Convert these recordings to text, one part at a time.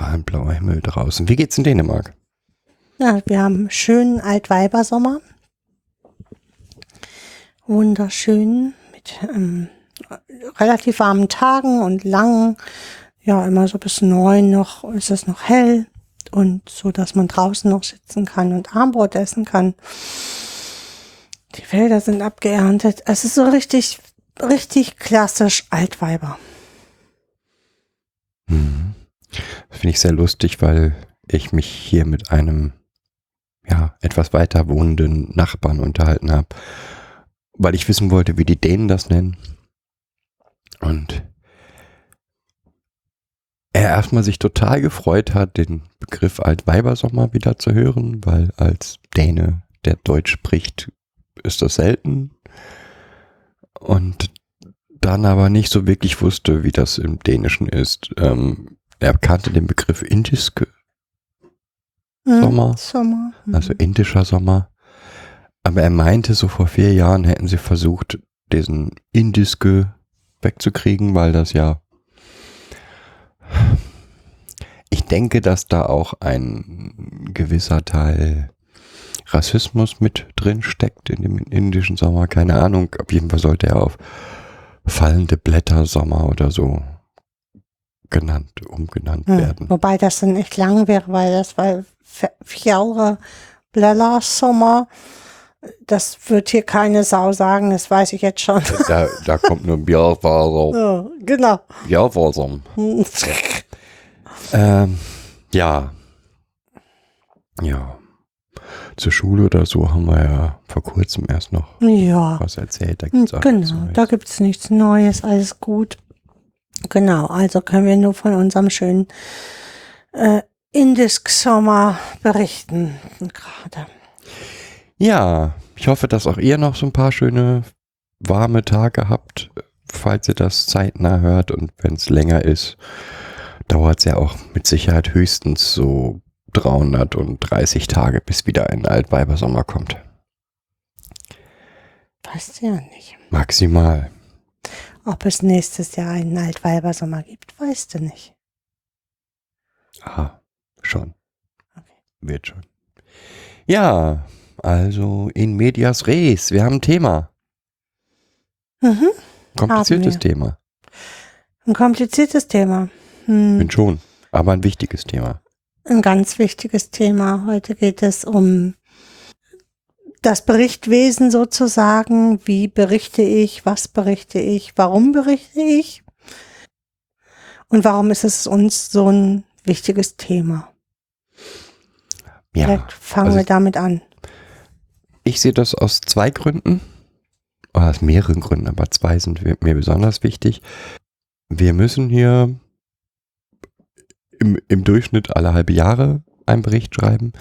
Strahlend blauer Himmel draußen. Wie geht's in Dänemark? Ja, wir haben einen schönen Altweibersommer. Wunderschön mit ähm, relativ warmen Tagen und langen, ja, immer so bis neun noch ist es noch hell und so, dass man draußen noch sitzen kann und Armbrot essen kann. Die Felder sind abgeerntet. Es ist so richtig, richtig klassisch Altweiber. Mhm. Das finde ich sehr lustig, weil ich mich hier mit einem ja, etwas weiter wohnenden Nachbarn unterhalten habe, weil ich wissen wollte, wie die Dänen das nennen. Und er erstmal sich total gefreut hat, den Begriff Altweibersommer wieder zu hören, weil als Däne, der Deutsch spricht, ist das selten. Und dann aber nicht so wirklich wusste, wie das im Dänischen ist. Ähm, er kannte den Begriff Indiske, Hm, Sommer. Sommer. hm. also indischer Sommer. Aber er meinte, so vor vier Jahren hätten sie versucht, diesen Indiske wegzukriegen, weil das ja. Ich denke, dass da auch ein gewisser Teil Rassismus mit drin steckt in dem indischen Sommer. Keine Ahnung. Auf jeden Fall sollte er auf fallende Blätter Sommer oder so genannt, umgenannt Hm. werden. Wobei das dann echt lang wäre, weil das war Fjallre Blella Sommer. Das wird hier keine Sau sagen, das weiß ich jetzt schon. Da, da kommt nur Björnwasser. Ja, genau. Björnwasser. Ähm, ja. Ja. Zur Schule oder so haben wir ja vor kurzem erst noch Ja, was erzählt. Da gibt's auch genau. Da gibt's nichts Neues, alles gut. Genau, also können wir nur von unserem schönen äh, Indisk-Sommer berichten. Gerade. Ja, ich hoffe, dass auch ihr noch so ein paar schöne warme Tage habt, falls ihr das zeitnah hört. Und wenn es länger ist, dauert es ja auch mit Sicherheit höchstens so 330 Tage, bis wieder ein Altweibersommer kommt. Weißt du ja nicht. Maximal. Ob es nächstes Jahr einen Altweibersommer gibt, weißt du nicht. Ah, schon. Okay. Wird schon. Ja, also in medias res. Wir haben ein Thema. Mhm. Kompliziertes. Thema. Ein kompliziertes Thema. Hm. Bin schon. Aber ein wichtiges Thema. Ein ganz wichtiges Thema. Heute geht es um das Berichtwesen sozusagen. Wie berichte ich? Was berichte ich? Warum berichte ich? Und warum ist es uns so ein wichtiges Thema? Ja. Vielleicht fangen also wir damit an. Ich sehe das aus zwei Gründen. Oder aus mehreren Gründen, aber zwei sind mir besonders wichtig. Wir müssen hier im, im Durchschnitt alle halbe Jahre einen Bericht schreiben.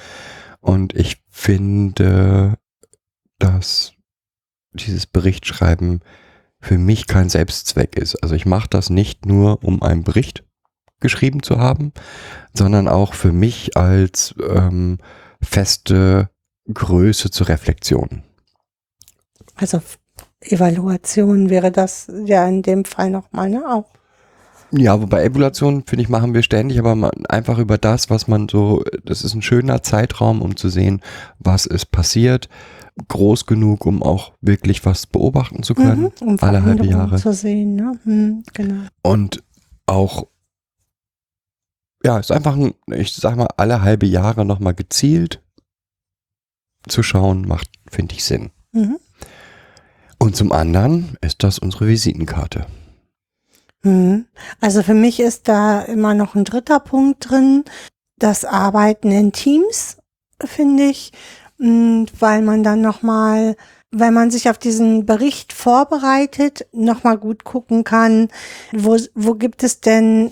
Und ich finde, dass dieses Berichtschreiben für mich kein Selbstzweck ist. Also ich mache das nicht nur, um einen Bericht geschrieben zu haben, sondern auch für mich als ähm, feste Größe zur Reflexion. Also Evaluation wäre das ja in dem Fall nochmal, ne? Auch. Ja, wobei Evaluation, finde ich, machen wir ständig, aber man, einfach über das, was man so, das ist ein schöner Zeitraum, um zu sehen, was ist passiert. Groß genug, um auch wirklich was beobachten zu können. Mhm, um alle halbe Jahre. zu sehen, ne? Hm, genau. Und auch, ja, ist einfach ein, ich sag mal, alle halbe Jahre nochmal gezielt zu schauen, macht, finde ich, Sinn. Mhm. Und zum anderen ist das unsere Visitenkarte. Mhm. Also für mich ist da immer noch ein dritter Punkt drin, das Arbeiten in Teams, finde ich, weil man dann nochmal, wenn man sich auf diesen Bericht vorbereitet, nochmal gut gucken kann, wo, wo gibt es denn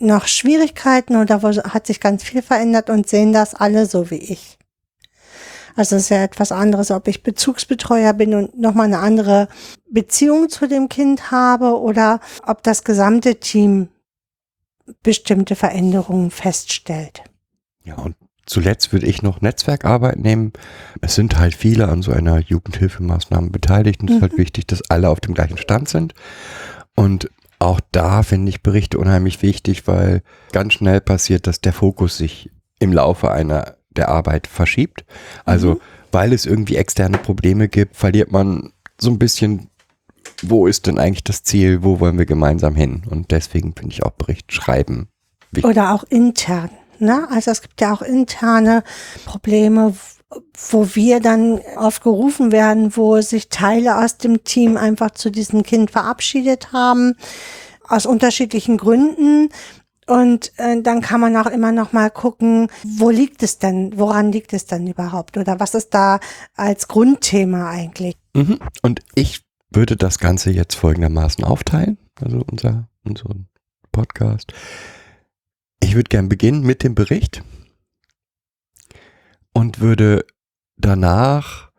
noch Schwierigkeiten oder wo hat sich ganz viel verändert und sehen das alle so wie ich. Also es ist ja etwas anderes, ob ich Bezugsbetreuer bin und nochmal eine andere Beziehung zu dem Kind habe oder ob das gesamte Team bestimmte Veränderungen feststellt. Ja, und zuletzt würde ich noch Netzwerkarbeit nehmen. Es sind halt viele an so einer Jugendhilfemaßnahme beteiligt und es ist halt wichtig, dass alle auf dem gleichen Stand sind. Und auch da finde ich Berichte unheimlich wichtig, weil ganz schnell passiert, dass der Fokus sich im Laufe einer der Arbeit verschiebt. Also, weil es irgendwie externe Probleme gibt, verliert man so ein bisschen, wo ist denn eigentlich das Ziel, wo wollen wir gemeinsam hin? Und deswegen finde ich auch Bericht schreiben wichtig. Oder auch intern. Ne? Also es gibt ja auch interne Probleme, wo wir dann oft gerufen werden, wo sich Teile aus dem Team einfach zu diesem Kind verabschiedet haben, aus unterschiedlichen Gründen. Und äh, dann kann man auch immer noch mal gucken, wo liegt es denn, woran liegt es denn überhaupt oder was ist da als Grundthema eigentlich? Mhm. Und ich würde das Ganze jetzt folgendermaßen aufteilen, also unser, unseren Podcast. Ich würde gern beginnen mit dem Bericht und würde danach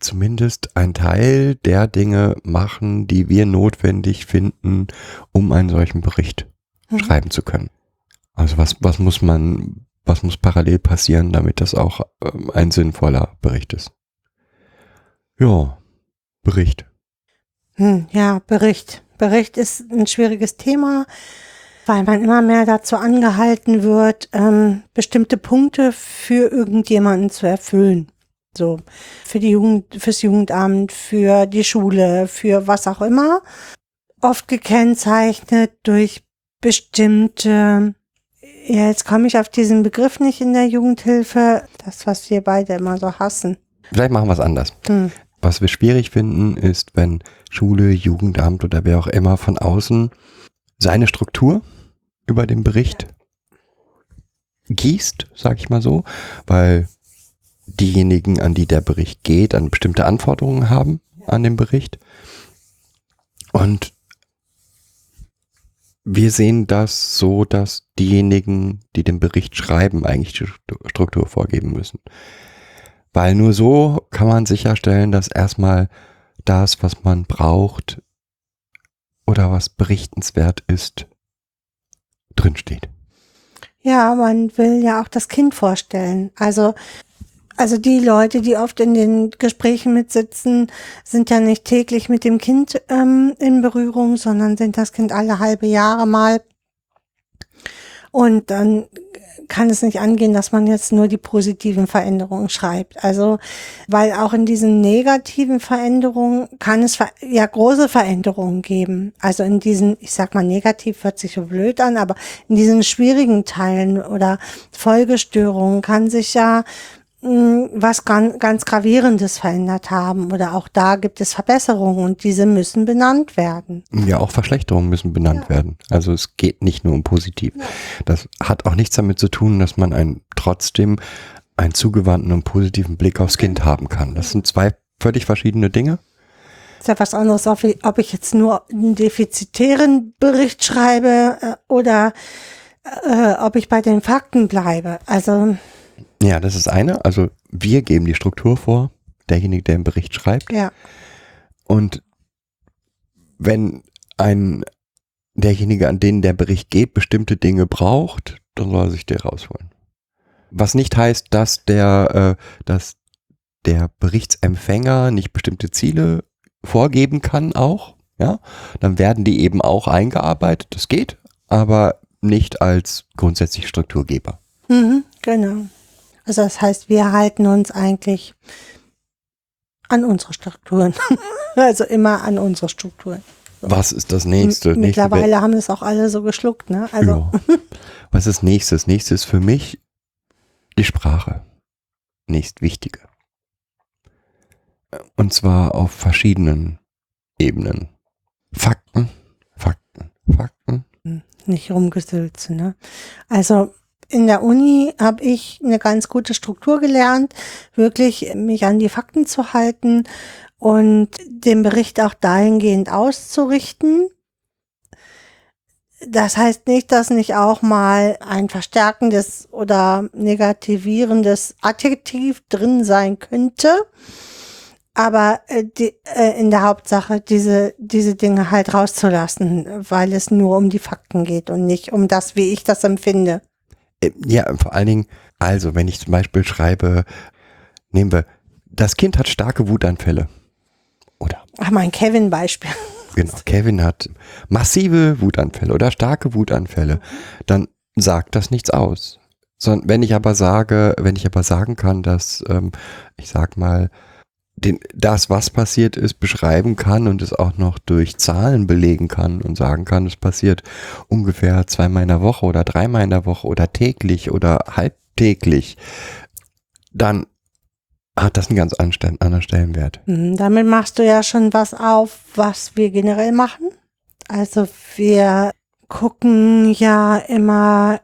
zumindest ein Teil der Dinge machen, die wir notwendig finden, um einen solchen Bericht Mhm. schreiben zu können. Also was, was muss man, was muss parallel passieren, damit das auch ähm, ein sinnvoller Bericht ist? Ja, Bericht. Hm, ja, Bericht. Bericht ist ein schwieriges Thema, weil man immer mehr dazu angehalten wird, ähm, bestimmte Punkte für irgendjemanden zu erfüllen. So, für die Jugend, fürs Jugendamt, für die Schule, für was auch immer. Oft gekennzeichnet durch bestimmte, ja, jetzt komme ich auf diesen Begriff nicht in der Jugendhilfe, das, was wir beide immer so hassen. Vielleicht machen wir es anders. Hm. Was wir schwierig finden, ist, wenn Schule, Jugendamt oder wer auch immer von außen seine Struktur über den Bericht gießt, sag ich mal so, weil diejenigen, an die der Bericht geht, an bestimmte Anforderungen haben an den Bericht. Und wir sehen das so, dass diejenigen, die den Bericht schreiben, eigentlich die Struktur vorgeben müssen. Weil nur so kann man sicherstellen, dass erstmal das, was man braucht oder was berichtenswert ist, drinsteht. Ja, man will ja auch das Kind vorstellen. Also, also die Leute, die oft in den Gesprächen mitsitzen, sind ja nicht täglich mit dem Kind ähm, in Berührung, sondern sind das Kind alle halbe Jahre mal. Und dann kann es nicht angehen, dass man jetzt nur die positiven Veränderungen schreibt. Also, weil auch in diesen negativen Veränderungen kann es ja große Veränderungen geben. Also in diesen, ich sag mal negativ, hört sich so blöd an, aber in diesen schwierigen Teilen oder Folgestörungen kann sich ja was ganz, Gravierendes verändert haben oder auch da gibt es Verbesserungen und diese müssen benannt werden. Ja, auch Verschlechterungen müssen benannt werden. Also es geht nicht nur um positiv. Das hat auch nichts damit zu tun, dass man ein, trotzdem einen zugewandten und positiven Blick aufs Kind haben kann. Das sind zwei völlig verschiedene Dinge. Ist ja was anderes, ob ich, ob ich jetzt nur einen defizitären Bericht schreibe äh, oder äh, ob ich bei den Fakten bleibe. Also Ja, das ist eine. Also wir geben die Struktur vor, derjenige, der den Bericht schreibt. ja, Und wenn ein derjenige, an den der Bericht geht, bestimmte Dinge braucht, dann soll er sich der rausholen. Was nicht heißt, dass der, äh, dass der Berichtsempfänger nicht bestimmte Ziele vorgeben kann auch, ja, dann werden die eben auch eingearbeitet, das geht, aber nicht als grundsätzlich Strukturgeber. mhm, genau. Also das heißt, wir halten uns eigentlich an unsere Strukturen. also immer an unsere Strukturen. Was ist das nächste? M- nächste Mittlerweile haben es auch alle so geschluckt, ne? Also Ja. Was ist nächstes? Nächstes für mich die Sprache. Nächst wichtige. Und zwar auf verschiedenen Ebenen. Fakten, Fakten, Fakten. nicht rumgesülze, ne? Also in der Uni habe ich eine ganz gute Struktur gelernt, wirklich mich an die Fakten zu halten und den Bericht auch dahingehend auszurichten. das heißt nicht, dass nicht auch mal ein verstärkendes oder negativierendes Adjektiv drin sein könnte. Aber äh, die, äh, in der Hauptsache diese, diese Dinge halt rauszulassen, weil es nur um die Fakten geht und nicht um das, wie ich das empfinde. Äh, Ja, vor allen Dingen, also wenn ich zum Beispiel schreibe, nehmen wir, das Kind hat starke Wutanfälle. Oder Ach, mein Kevin-Beispiel. genau, Kevin hat massive Wutanfälle oder starke Wutanfälle, dann sagt das nichts aus. Sondern wenn ich aber sage, wenn ich aber sagen kann, dass, ähm, ich sag mal, den, das, was passiert ist, beschreiben kann und es auch noch durch Zahlen belegen kann und sagen kann, es passiert ungefähr zweimal in der Woche oder dreimal in der Woche oder täglich oder halbtäglich, dann hat das einen ganz anderen Stellenwert. Mhm, Damit machst du ja schon was auf, was wir generell machen. Also wir gucken ja immer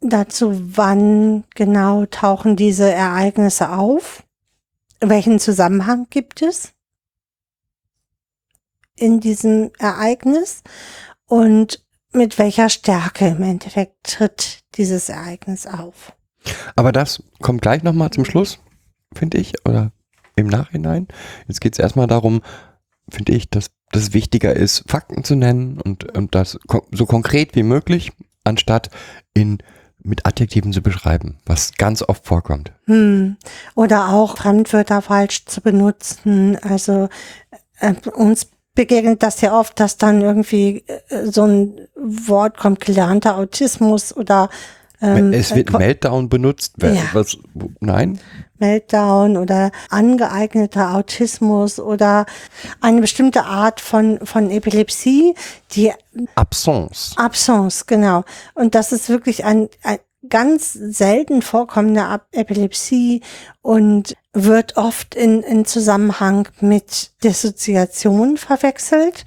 dazu, wann genau tauchen diese Ereignisse auf. Welchen Zusammenhang gibt es in diesem Ereignis und mit welcher Stärke im Endeffekt tritt dieses Ereignis auf. Aber das kommt gleich nochmal zum Schluss, finde ich, oder im Nachhinein. Jetzt geht es erstmal darum, finde ich, dass das wichtiger ist, Fakten zu nennen und, und das so konkret wie möglich, anstatt in mit Adjektiven zu beschreiben, was ganz oft vorkommt. Hm. Oder auch Fremdwörter falsch zu benutzen. Also äh, uns begegnet das ja oft, dass dann irgendwie äh, so ein Wort kommt, gelernter Autismus oder ähm, es wird Meltdown benutzt. Ja. Was, nein? Meltdown oder angeeigneter Autismus oder eine bestimmte Art von, von Epilepsie, die Absence. Absence, genau. Und das ist wirklich ein, ein ganz selten vorkommende Epilepsie und wird oft in, in Zusammenhang mit Dissoziation verwechselt.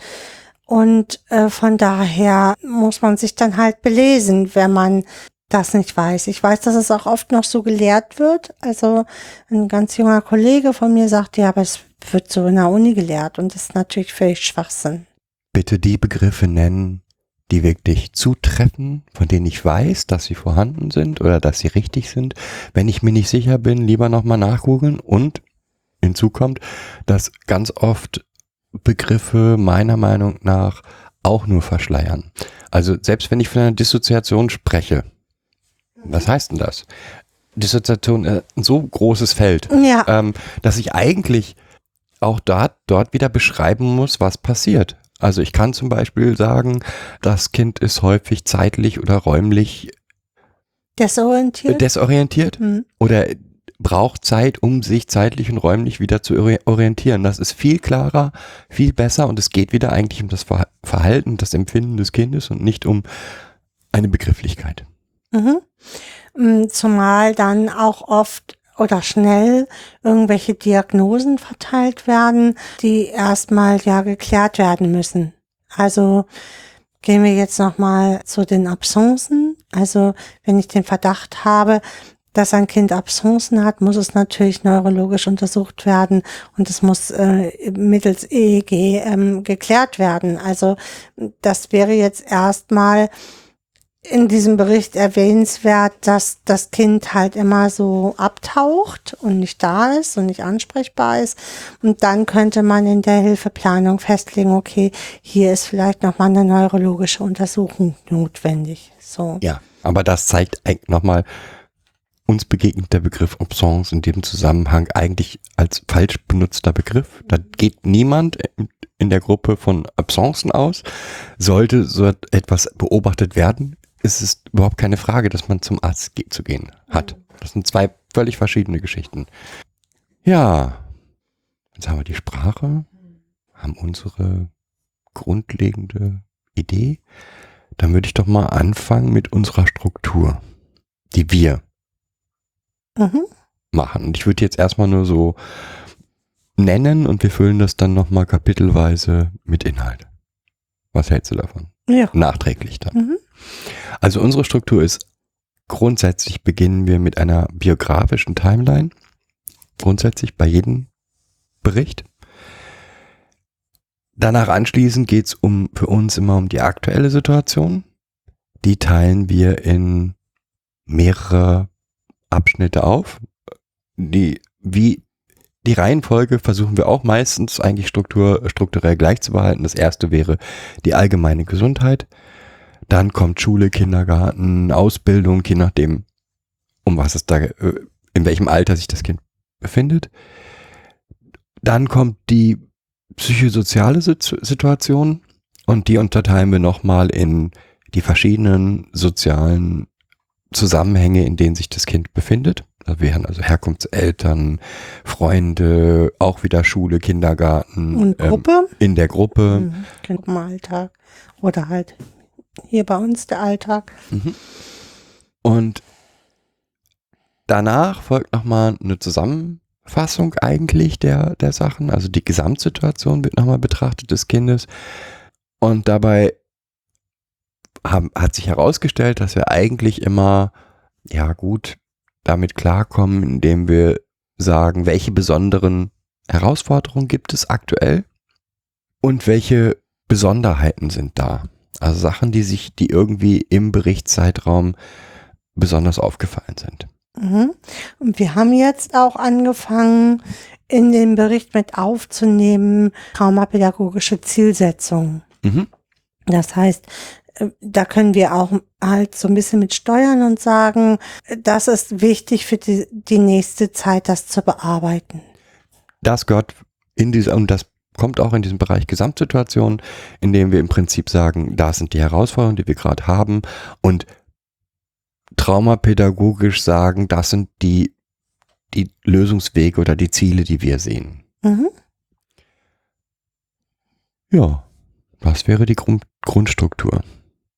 Und äh, von daher muss man sich dann halt belesen, wenn man das nicht weiß. Ich weiß, dass es auch oft noch so gelehrt wird. Also ein ganz junger Kollege von mir sagt, ja, aber es wird so in der Uni gelehrt und das ist natürlich völlig Schwachsinn. Bitte die Begriffe nennen, die wirklich zutreffen, von denen ich weiß, dass sie vorhanden sind oder dass sie richtig sind. Wenn ich mir nicht sicher bin, lieber nochmal nachgoogeln und hinzu kommt, dass ganz oft Begriffe meiner Meinung nach auch nur verschleiern. Also selbst wenn ich von einer Dissoziation spreche, was heißt denn das? Dissoziation ist ein so großes Feld, Ja. ähm, dass ich eigentlich auch dort, dort wieder beschreiben muss, was passiert. Also ich kann zum Beispiel sagen, das Kind ist häufig zeitlich oder räumlich Desorientiert? desorientiert Hm. oder braucht Zeit, um sich zeitlich und räumlich wieder zu ori- orientieren. Das ist viel klarer, viel besser und es geht wieder eigentlich um das Ver- Verhalten, das Empfinden des Kindes und nicht um eine Begrifflichkeit. Mhm. Mm, Zumal dann auch oft oder schnell irgendwelche Diagnosen verteilt werden, die erstmal ja geklärt werden müssen. Also gehen wir jetzt nochmal zu den Absenzen. Also wenn ich den Verdacht habe, dass ein Kind Absenzen hat, muss es natürlich neurologisch untersucht werden und es muss äh, mittels EEG ähm, geklärt werden. Also das wäre jetzt erstmal in diesem Bericht erwähnenswert, dass das Kind halt immer so abtaucht und nicht da ist und nicht ansprechbar ist. Und dann könnte man in der Hilfeplanung festlegen, okay, hier ist vielleicht nochmal eine neurologische Untersuchung notwendig. So. Ja, aber das zeigt eigentlich nochmal, uns begegnet der Begriff Absence in dem Zusammenhang eigentlich als falsch benutzter Begriff. Da geht niemand in- der Gruppe von Absencen aus. Sollte so etwas beobachtet werden, ist es überhaupt keine Frage, dass man zum Arzt ge zu gehen hat. Das sind zwei völlig verschiedene Geschichten. Ja, jetzt haben wir die Sprache, haben unsere grundlegende Idee. Dann würde ich doch mal anfangen mit unserer Struktur, die wir Mhm. machen. Und ich würde jetzt erstmal nur so nennen und wir füllen das dann nochmal kapitelweise mit Inhalt. Was hältst du davon? Ja. Nachträglich dann. Mhm. Also unsere Struktur ist, grundsätzlich beginnen wir mit einer biografischen Timeline. Grundsätzlich bei jedem Bericht. Danach anschließend geht es um, für uns immer um die aktuelle Situation. die teilen wir in mehrere Abschnitte auf. Die, wie die Reihenfolge versuchen wir auch meistens eigentlich Struktur, strukturell gleich zu behalten. Das erste wäre die allgemeine Gesundheit. Dann kommt Schule, Kindergarten, Ausbildung, je nachdem, um was es da, äh, in welchem Alter sich das Kind befindet. Dann kommt die psychosoziale Situation und die unterteilen wir nochmal in die verschiedenen sozialen Zusammenhänge, in denen sich das Kind befindet. Da wären also Herkunftseltern, Freunde, auch wieder Schule, Kindergarten. Und Gruppe? Ähm, in der Gruppe. Mhm. Gruppenalltag. Oder halt hier bei uns der Alltag. Mhm. Und danach folgt nochmal eine Zusammenfassung eigentlich der, der Sachen. Also die Gesamtsituation wird nochmal betrachtet des Kindes. Und dabei haben, hat sich herausgestellt, dass wir eigentlich immer, ja gut, damit klarkommen, indem wir sagen, welche besonderen Herausforderungen gibt es aktuell und welche Besonderheiten sind da. Also Sachen, die sich, die irgendwie im Berichtszeitraum besonders aufgefallen sind. Mhm. Und wir haben jetzt auch angefangen, in den Bericht mit aufzunehmen, traumapädagogische Zielsetzungen. Mhm. Das heißt, äh, da können wir auch halt so ein bisschen mit steuern und sagen, das ist wichtig für die, die nächste Zeit, das zu bearbeiten. Das gehört in diese, und das kommt auch in diesem Bereich Gesamtsituation, in dem wir im Prinzip sagen, da sind die Herausforderungen, die wir gerade haben und traumapädagogisch sagen, das sind die, die Lösungswege oder die Ziele, die wir sehen. Mhm. Ja, das wäre die Grund Grundstruktur.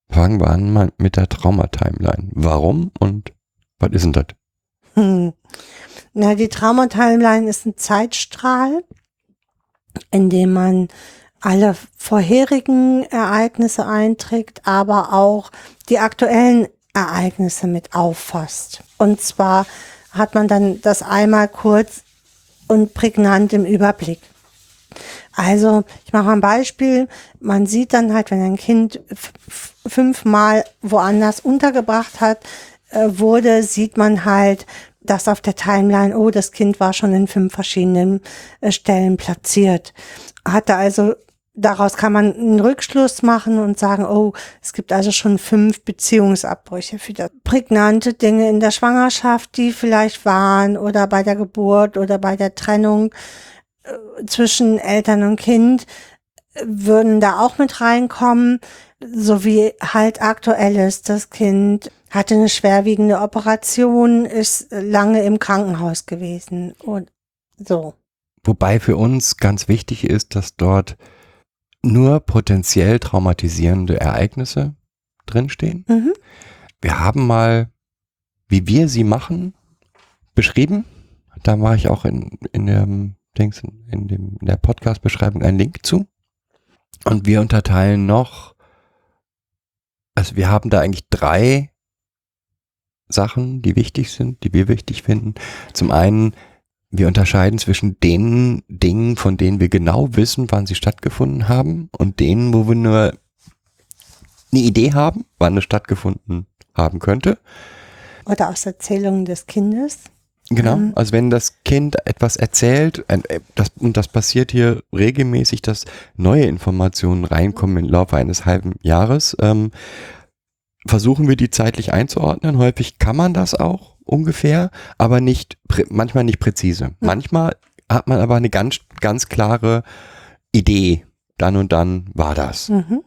Fangen wir an mal mit der Trauma-Timeline. Warum und was ist denn das? Hm. Na, die Trauma-Timeline ist ein Zeitstrahl, in dem man alle vorherigen Ereignisse einträgt, aber auch die aktuellen Ereignisse mit auffasst. Und zwar hat man dann das einmal kurz und prägnant im Überblick. Also, ich mache ein Beispiel. Man sieht dann halt, wenn ein Kind fünfmal woanders untergebracht hat, äh, wurde, sieht man halt, dass auf der Timeline, oh, das Kind war schon in fünf verschiedenen äh, Stellen platziert. Hatte also daraus kann man einen Rückschluss machen und sagen, oh, es gibt also schon fünf Beziehungsabbrüche für das. Prägnante Dinge in der Schwangerschaft, die vielleicht waren oder bei der Geburt oder bei der Trennung äh, zwischen Eltern und Kind würden da auch mit reinkommen, so wie halt aktuell ist. Das Kind hatte eine schwerwiegende Operation, ist lange im Krankenhaus gewesen und so. Wobei für uns ganz wichtig ist, dass dort nur potenziell traumatisierende Ereignisse drinstehen. Mhm. Wir haben mal, wie wir sie machen, beschrieben. Da mache ich auch in, in, dem, Dings, in, dem, in der Podcast-Beschreibung einen Link zu. Und wir unterteilen noch, also wir haben da eigentlich drei Sachen, die wichtig sind, die wir wichtig finden. Zum einen wir unterscheiden zwischen den Dingen, von denen wir genau wissen, wann sie stattgefunden haben und denen, wo wir nur eine Idee haben, wann es stattgefunden haben könnte. Oder aus Erzählungen des Kindes. Genau, Mhm. also wenn das Kind etwas erzählt, äh, das, und das passiert hier regelmäßig, dass neue Informationen reinkommen im Laufe eines halben Jahres, ähm, versuchen wir die zeitlich einzuordnen. Häufig kann man das auch ungefähr, aber nicht manchmal nicht präzise. Manchmal hat man aber eine ganz ganz klare Idee. Dann und dann war das. Mhm.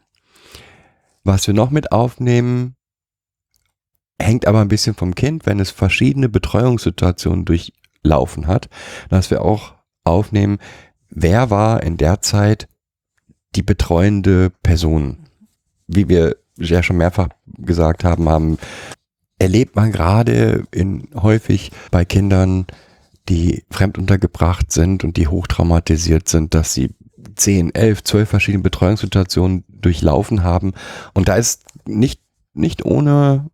Was wir noch mit aufnehmen, hängt aber ein bisschen vom Kind, wenn es verschiedene Betreuungssituationen durchlaufen hat, dass wir auch aufnehmen, wer war in der Zeit die betreuende Person. Wie wir ja schon mehrfach gesagt haben, haben erlebt man gerade in häufig bei Kindern, die fremd untergebracht sind und die hochtraumatisiert sind, dass sie 10, 11, 12 verschiedene Betreuungssituationen durchlaufen haben. Und da ist nicht, nicht ohne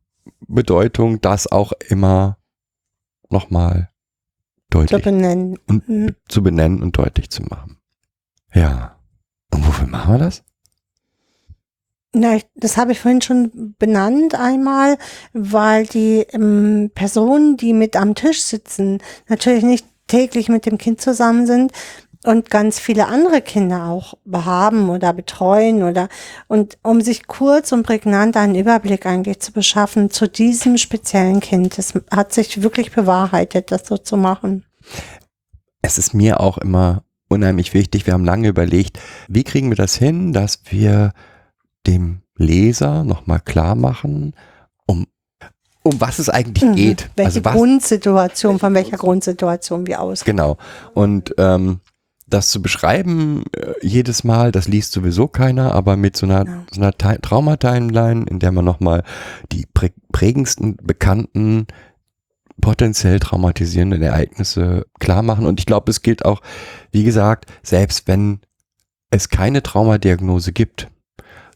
Bedeutung, das auch immer nochmal Zu deutlich benennen. und Mhm. zu benennen und deutlich zu machen. Ja. Und wofür machen wir das? Na, das habe ich vorhin schon benannt einmal, weil die ähm, Personen, die mit am Tisch sitzen, natürlich nicht täglich mit dem Kind zusammen sind und ganz viele andere Kinder auch haben oder betreuen oder und um sich kurz und prägnant einen Überblick eigentlich zu beschaffen zu diesem speziellen Kind. Das hat sich wirklich bewahrheitet, das so zu machen. Es ist mir auch immer unheimlich wichtig. Wir haben lange überlegt, wie kriegen wir das hin, dass wir dem Leser nochmal klar machen, um, um was es eigentlich Mhm. geht. Welche also was, Grundsituation, von welcher Grundsituation wir ausgehen. Genau. Und ähm, das zu beschreiben äh, jedes Mal, das liest sowieso keiner, aber mit so einer, Ja. so einer Ti- Traumatimeline, in der man nochmal die prä prägendsten, bekannten, potenziell traumatisierenden Ereignisse klar machen. Und ich glaube, es gilt auch, wie gesagt, selbst wenn es keine Traumadiagnose gibt,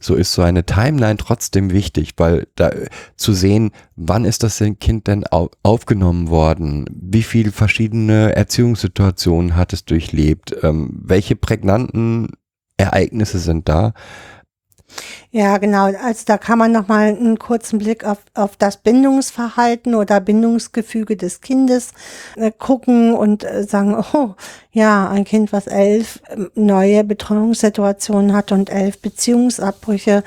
so ist so eine Timeline trotzdem wichtig, weil da äh, zu sehen, wann ist das Kind denn au aufgenommen worden, wie viele verschiedene Erziehungssituationen hat es durchlebt, ähm, welche prägnanten Ereignisse sind da. Ja, genau. Also da kann man nochmal einen kurzen Blick auf, auf das Bindungsverhalten oder Bindungsgefüge des Kindes äh, gucken und äh, sagen, oh, ja, ein Kind, was elf ähm, neue Betreuungssituationen hat und elf Beziehungsabbrüche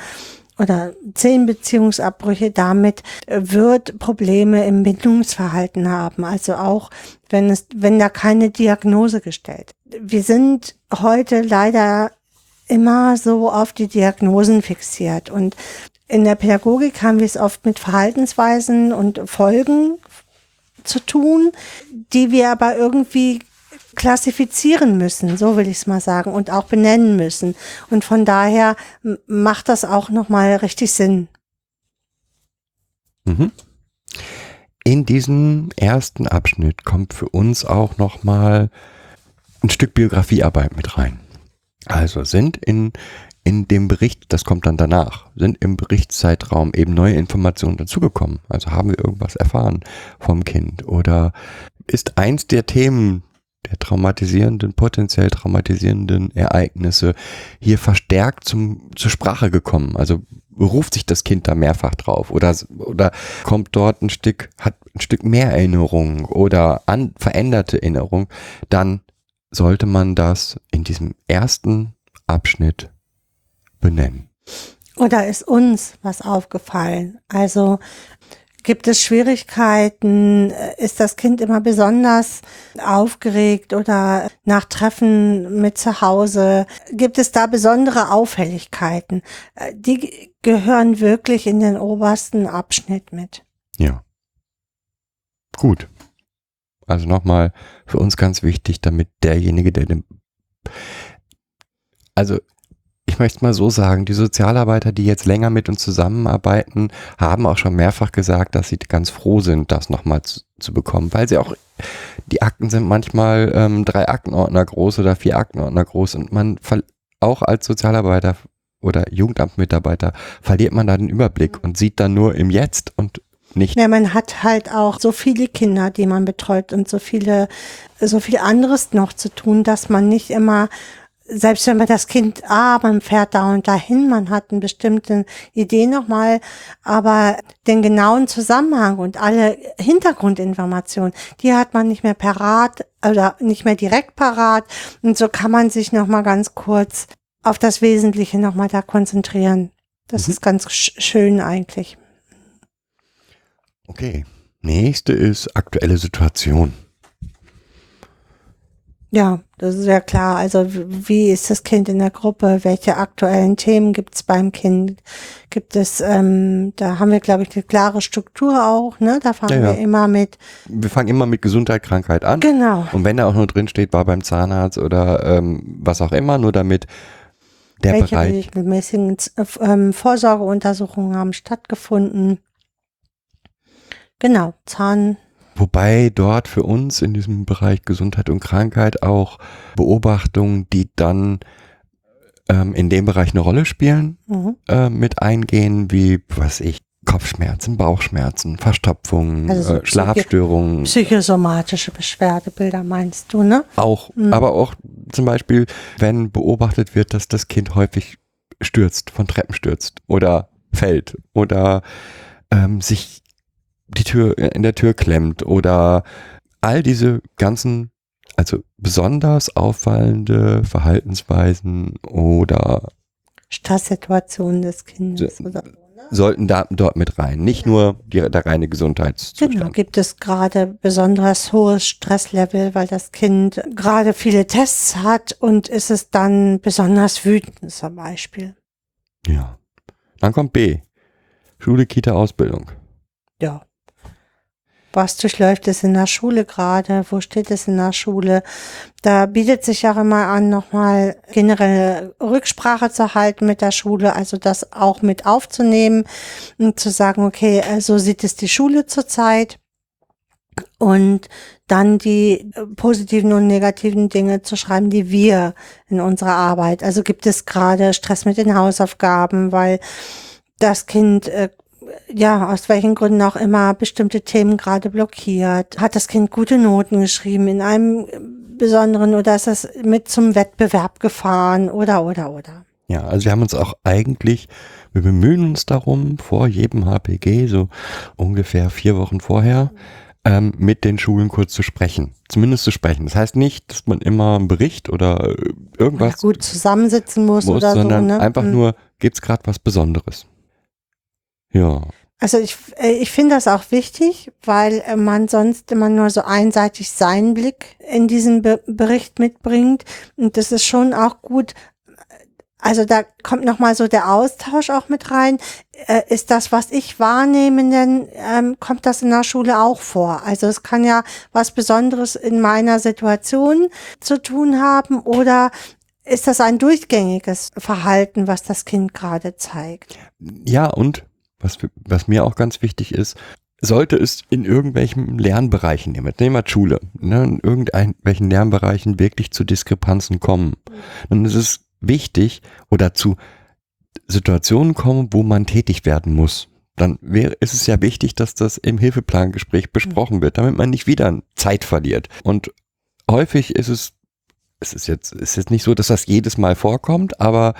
oder zehn Beziehungsabbrüche, damit äh, wird Probleme im Bindungsverhalten haben. Also auch, wenn es, wenn da keine Diagnose gestellt. Wir sind heute leider immer so auf die Diagnosen fixiert. Und in der Pädagogik haben wir es oft mit Verhaltensweisen und Folgen zu tun, die wir aber irgendwie klassifizieren müssen, so will ich es mal sagen, und auch benennen müssen. Und von daher macht das auch nochmal richtig Sinn. Mhm. In diesen ersten Abschnitt kommt für uns auch nochmal ein Stück Biografiearbeit mit rein. Also sind in, in dem Bericht, das kommt dann danach, sind im Berichtszeitraum eben neue Informationen dazugekommen. Also haben wir irgendwas erfahren vom Kind oder ist eins der Themen der traumatisierenden, potenziell traumatisierenden Ereignisse hier verstärkt zum, zur Sprache gekommen. Also beruft sich das Kind da mehrfach drauf oder, oder kommt dort ein Stück, hat ein Stück mehr Erinnerung oder an, veränderte Erinnerung, dann sollte man das in diesem ersten Abschnitt benennen. Oder ist uns was aufgefallen? Also gibt es Schwierigkeiten? Ist das Kind immer besonders aufgeregt oder nach Treffen mit zu Hause? Gibt es da besondere Auffälligkeiten? Die gehören wirklich in den obersten Abschnitt mit. Ja. Gut. Also nochmal für uns ganz wichtig, damit derjenige, der dem, also ich möchte mal so sagen, die Sozialarbeiter, die jetzt länger mit uns zusammenarbeiten, haben auch schon mehrfach gesagt, dass sie ganz froh sind, das nochmal zu, zu bekommen, weil sie auch, die Akten sind manchmal ähm, drei Aktenordner groß oder vier Aktenordner groß und man auch als Sozialarbeiter oder Jugendamtmitarbeiter verliert man da den Überblick und sieht dann nur im Jetzt und nicht Ja, man hat halt auch so viele Kinder, die man betreut und so viele, so viel anderes noch zu tun, dass man nicht immer, selbst wenn man das Kind, ah, man fährt da und dahin, man hat eine bestimmte Idee nochmal, aber den genauen Zusammenhang und alle Hintergrundinformationen, die hat man nicht mehr parat oder nicht mehr direkt parat und so kann man sich nochmal ganz kurz auf das Wesentliche nochmal da konzentrieren. Das Mhm. ist ganz sch schön eigentlich. Okay. Nächste ist aktuelle Situation. Ja, das ist ja klar. Also wie ist das Kind in der Gruppe? Welche aktuellen Themen gibt es beim Kind? Gibt es, ähm, da haben wir, glaube ich, eine klare Struktur auch, ne? Da fangen Ja, ja. wir immer mit. Wir fangen immer mit Gesundheit, Krankheit an. Genau. Und wenn da auch nur drin steht, war beim Zahnarzt oder ähm, was auch immer, nur damit der Welche Bereich. regelmäßigen Z- äh, Vorsorgeuntersuchungen haben stattgefunden? Genau, Zahn. Wobei dort für uns in diesem Bereich Gesundheit und Krankheit auch Beobachtungen, die dann ähm, in dem Bereich eine Rolle spielen, Mhm. äh, mit eingehen, wie, was ich, Kopfschmerzen, Bauchschmerzen, Verstopfungen, Also so äh, Schlafstörungen, Psychosomatische Beschwerdebilder meinst du, ne? auch, Mhm. aber auch zum Beispiel, wenn beobachtet wird, dass das Kind häufig stürzt, von Treppen stürzt oder fällt oder ähm, sich die Tür in der Tür klemmt oder all diese ganzen, also besonders auffallende Verhaltensweisen oder Stresssituation des Kindes. So, oder sollten da, dort mit rein. Nicht nur die, der reine Gesundheitszustand. Genau, gibt es gerade besonders hohes Stresslevel, weil das Kind gerade viele Tests hat und ist es dann besonders wütend zum Beispiel. Ja. Dann kommt B. Schule, Kita, Ausbildung. Ja. Was durchläuft es in der Schule gerade? Wo steht es in der Schule? Da bietet sich auch immer an, nochmal generelle Rücksprache zu halten mit der Schule, also das auch mit aufzunehmen und zu sagen, okay, so also sieht es die Schule zurzeit. Und dann die positiven und negativen Dinge zu schreiben, die wir in unserer Arbeit. Also gibt es gerade Stress mit den Hausaufgaben, weil das Kind äh, ja, aus welchen Gründen auch immer bestimmte Themen gerade blockiert. Hat das Kind gute Noten geschrieben in einem besonderen oder ist es mit zum Wettbewerb gefahren oder, oder, oder. Ja, also wir haben uns auch eigentlich, wir bemühen uns darum, vor jedem HPG, so ungefähr vier Wochen vorher, ähm, mit den Schulen kurz zu sprechen. Zumindest zu sprechen. Das heißt nicht, dass man immer einen Bericht oder äh, irgendwas ja, gut zusammensitzen muss, muss oder sondern so. Ne? Einfach hm. nur, gibt's gerade was Besonderes. Ja. Also ich, äh, ich finde das auch wichtig, weil äh, man sonst immer nur so einseitig seinen Blick in diesen Be Bericht mitbringt. Und das ist schon auch gut. Also da kommt nochmal so der Austausch auch mit rein. Äh, ist das, was ich wahrnehme, denn ähm, kommt das in der Schule auch vor? Also es kann ja was Besonderes in meiner Situation zu tun haben oder ist das ein durchgängiges Verhalten, was das Kind gerade zeigt? Ja, und was, was mir auch ganz wichtig ist, sollte es in irgendwelchen Lernbereichen, nehmen wir Schule, ne, in irgendwelchen Lernbereichen wirklich zu Diskrepanzen kommen, dann ist es wichtig oder zu Situationen kommen, wo man tätig werden muss. Dann wäre, ist es ja wichtig, dass das im Hilfeplangespräch besprochen wird, damit man nicht wieder Zeit verliert. Und häufig ist es, es ist jetzt, es ist jetzt nicht so, dass das jedes Mal vorkommt, aber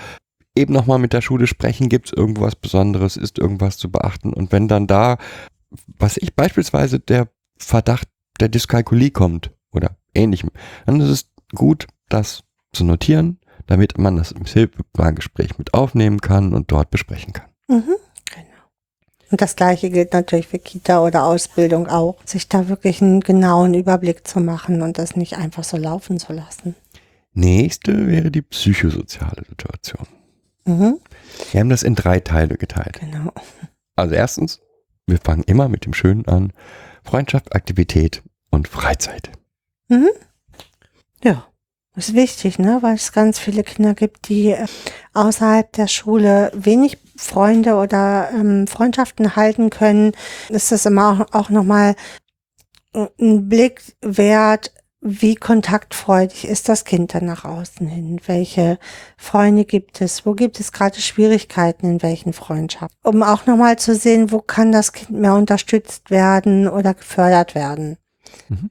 eben nochmal mit der Schule sprechen, gibt es irgendwas Besonderes, ist irgendwas zu beachten. Und wenn dann da, was ich beispielsweise der Verdacht der Dyskalkulie kommt oder ähnlichem, dann ist es gut, das zu notieren, damit man das im Hilfeplangespräch mit aufnehmen kann und dort besprechen kann. Mhm, genau. Und das gleiche gilt natürlich für Kita oder Ausbildung auch, sich da wirklich einen genauen Überblick zu machen und das nicht einfach so laufen zu lassen. Nächste wäre die psychosoziale Situation. Mhm. Wir haben das in drei Teile geteilt. Genau. Also erstens, wir fangen immer mit dem Schönen an. Freundschaft, Aktivität und Freizeit. Mhm. Ja, ist wichtig, ne? weil es ganz viele Kinder gibt, die äh, außerhalb der Schule wenig Freunde oder ähm, Freundschaften halten können. Ist das immer auch, auch nochmal ein Blick wert, wie kontaktfreudig ist das Kind dann nach außen hin? Welche Freunde gibt es? Wo gibt es gerade Schwierigkeiten in welchen Freundschaften? Um auch nochmal zu sehen, wo kann das Kind mehr unterstützt werden oder gefördert werden. Mhm.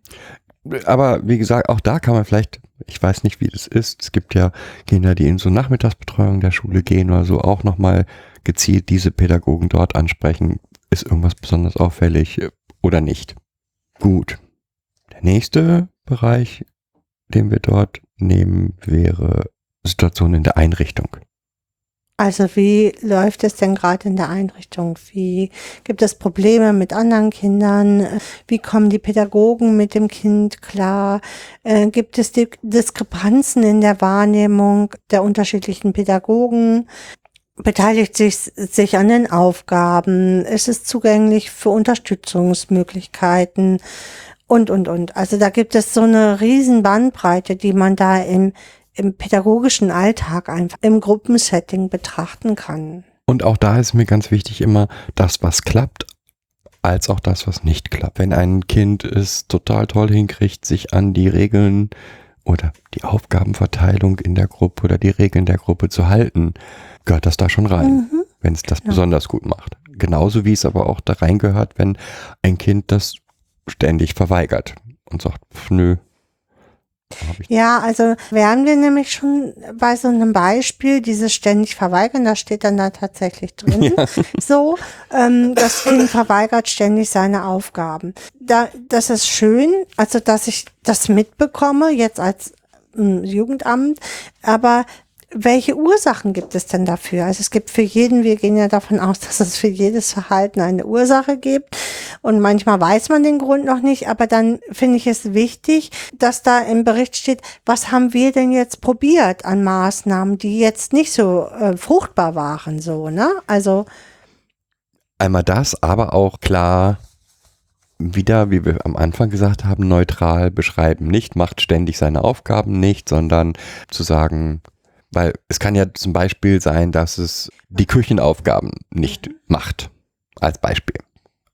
Aber wie gesagt, auch da kann man vielleicht, ich weiß nicht, wie das ist. Es gibt ja Kinder, die in so Nachmittagsbetreuung der Schule gehen oder so, auch nochmal gezielt diese Pädagogen dort ansprechen. Ist irgendwas besonders auffällig oder nicht? Gut. Der nächste Bereich, den wir dort nehmen, wäre Situation in der Einrichtung. Also wie läuft es denn gerade in der Einrichtung? Wie gibt es Probleme mit anderen Kindern? Wie kommen die Pädagogen mit dem Kind klar? Äh, gibt es Diskrepanzen in der Wahrnehmung der unterschiedlichen Pädagogen? Beteiligt sich, sich an den Aufgaben? Ist es zugänglich für Unterstützungsmöglichkeiten? Und, und, und. Also da gibt es so eine riesen Bandbreite, die man da im, im pädagogischen Alltag einfach im Gruppensetting betrachten kann. Und auch da ist mir ganz wichtig immer das, was klappt, als auch das, was nicht klappt. Wenn ein Kind es total toll hinkriegt, sich an die Regeln oder die Aufgabenverteilung in der Gruppe oder die Regeln der Gruppe zu halten, gehört das da schon rein, mhm, wenn es das genau. besonders gut macht. Genauso wie es aber auch da reingehört, wenn ein Kind das ständig verweigert und sagt, pf, nö, Ja, also wären wir nämlich schon bei so einem Beispiel, dieses ständig verweigern, da steht dann da tatsächlich drin, so, ähm, das Kind verweigert ständig seine Aufgaben. Da, das ist schön, also dass ich das mitbekomme, jetzt als ähm, Jugendamt, aber welche Ursachen gibt es denn dafür? Also es gibt für jeden, wir gehen ja davon aus, dass es für jedes Verhalten eine Ursache gibt. Und manchmal weiß man den Grund noch nicht, aber dann finde ich es wichtig, dass da im Bericht steht, was haben wir denn jetzt probiert an Maßnahmen, die jetzt nicht so äh, fruchtbar waren, so, ne? Also, Einmal das, aber auch klar wieder, wie wir am Anfang gesagt haben, neutral beschreiben. Nicht macht ständig seine Aufgaben nicht, sondern zu sagen, weil es kann ja zum Beispiel sein, dass es die Küchenaufgaben nicht macht. Als Beispiel.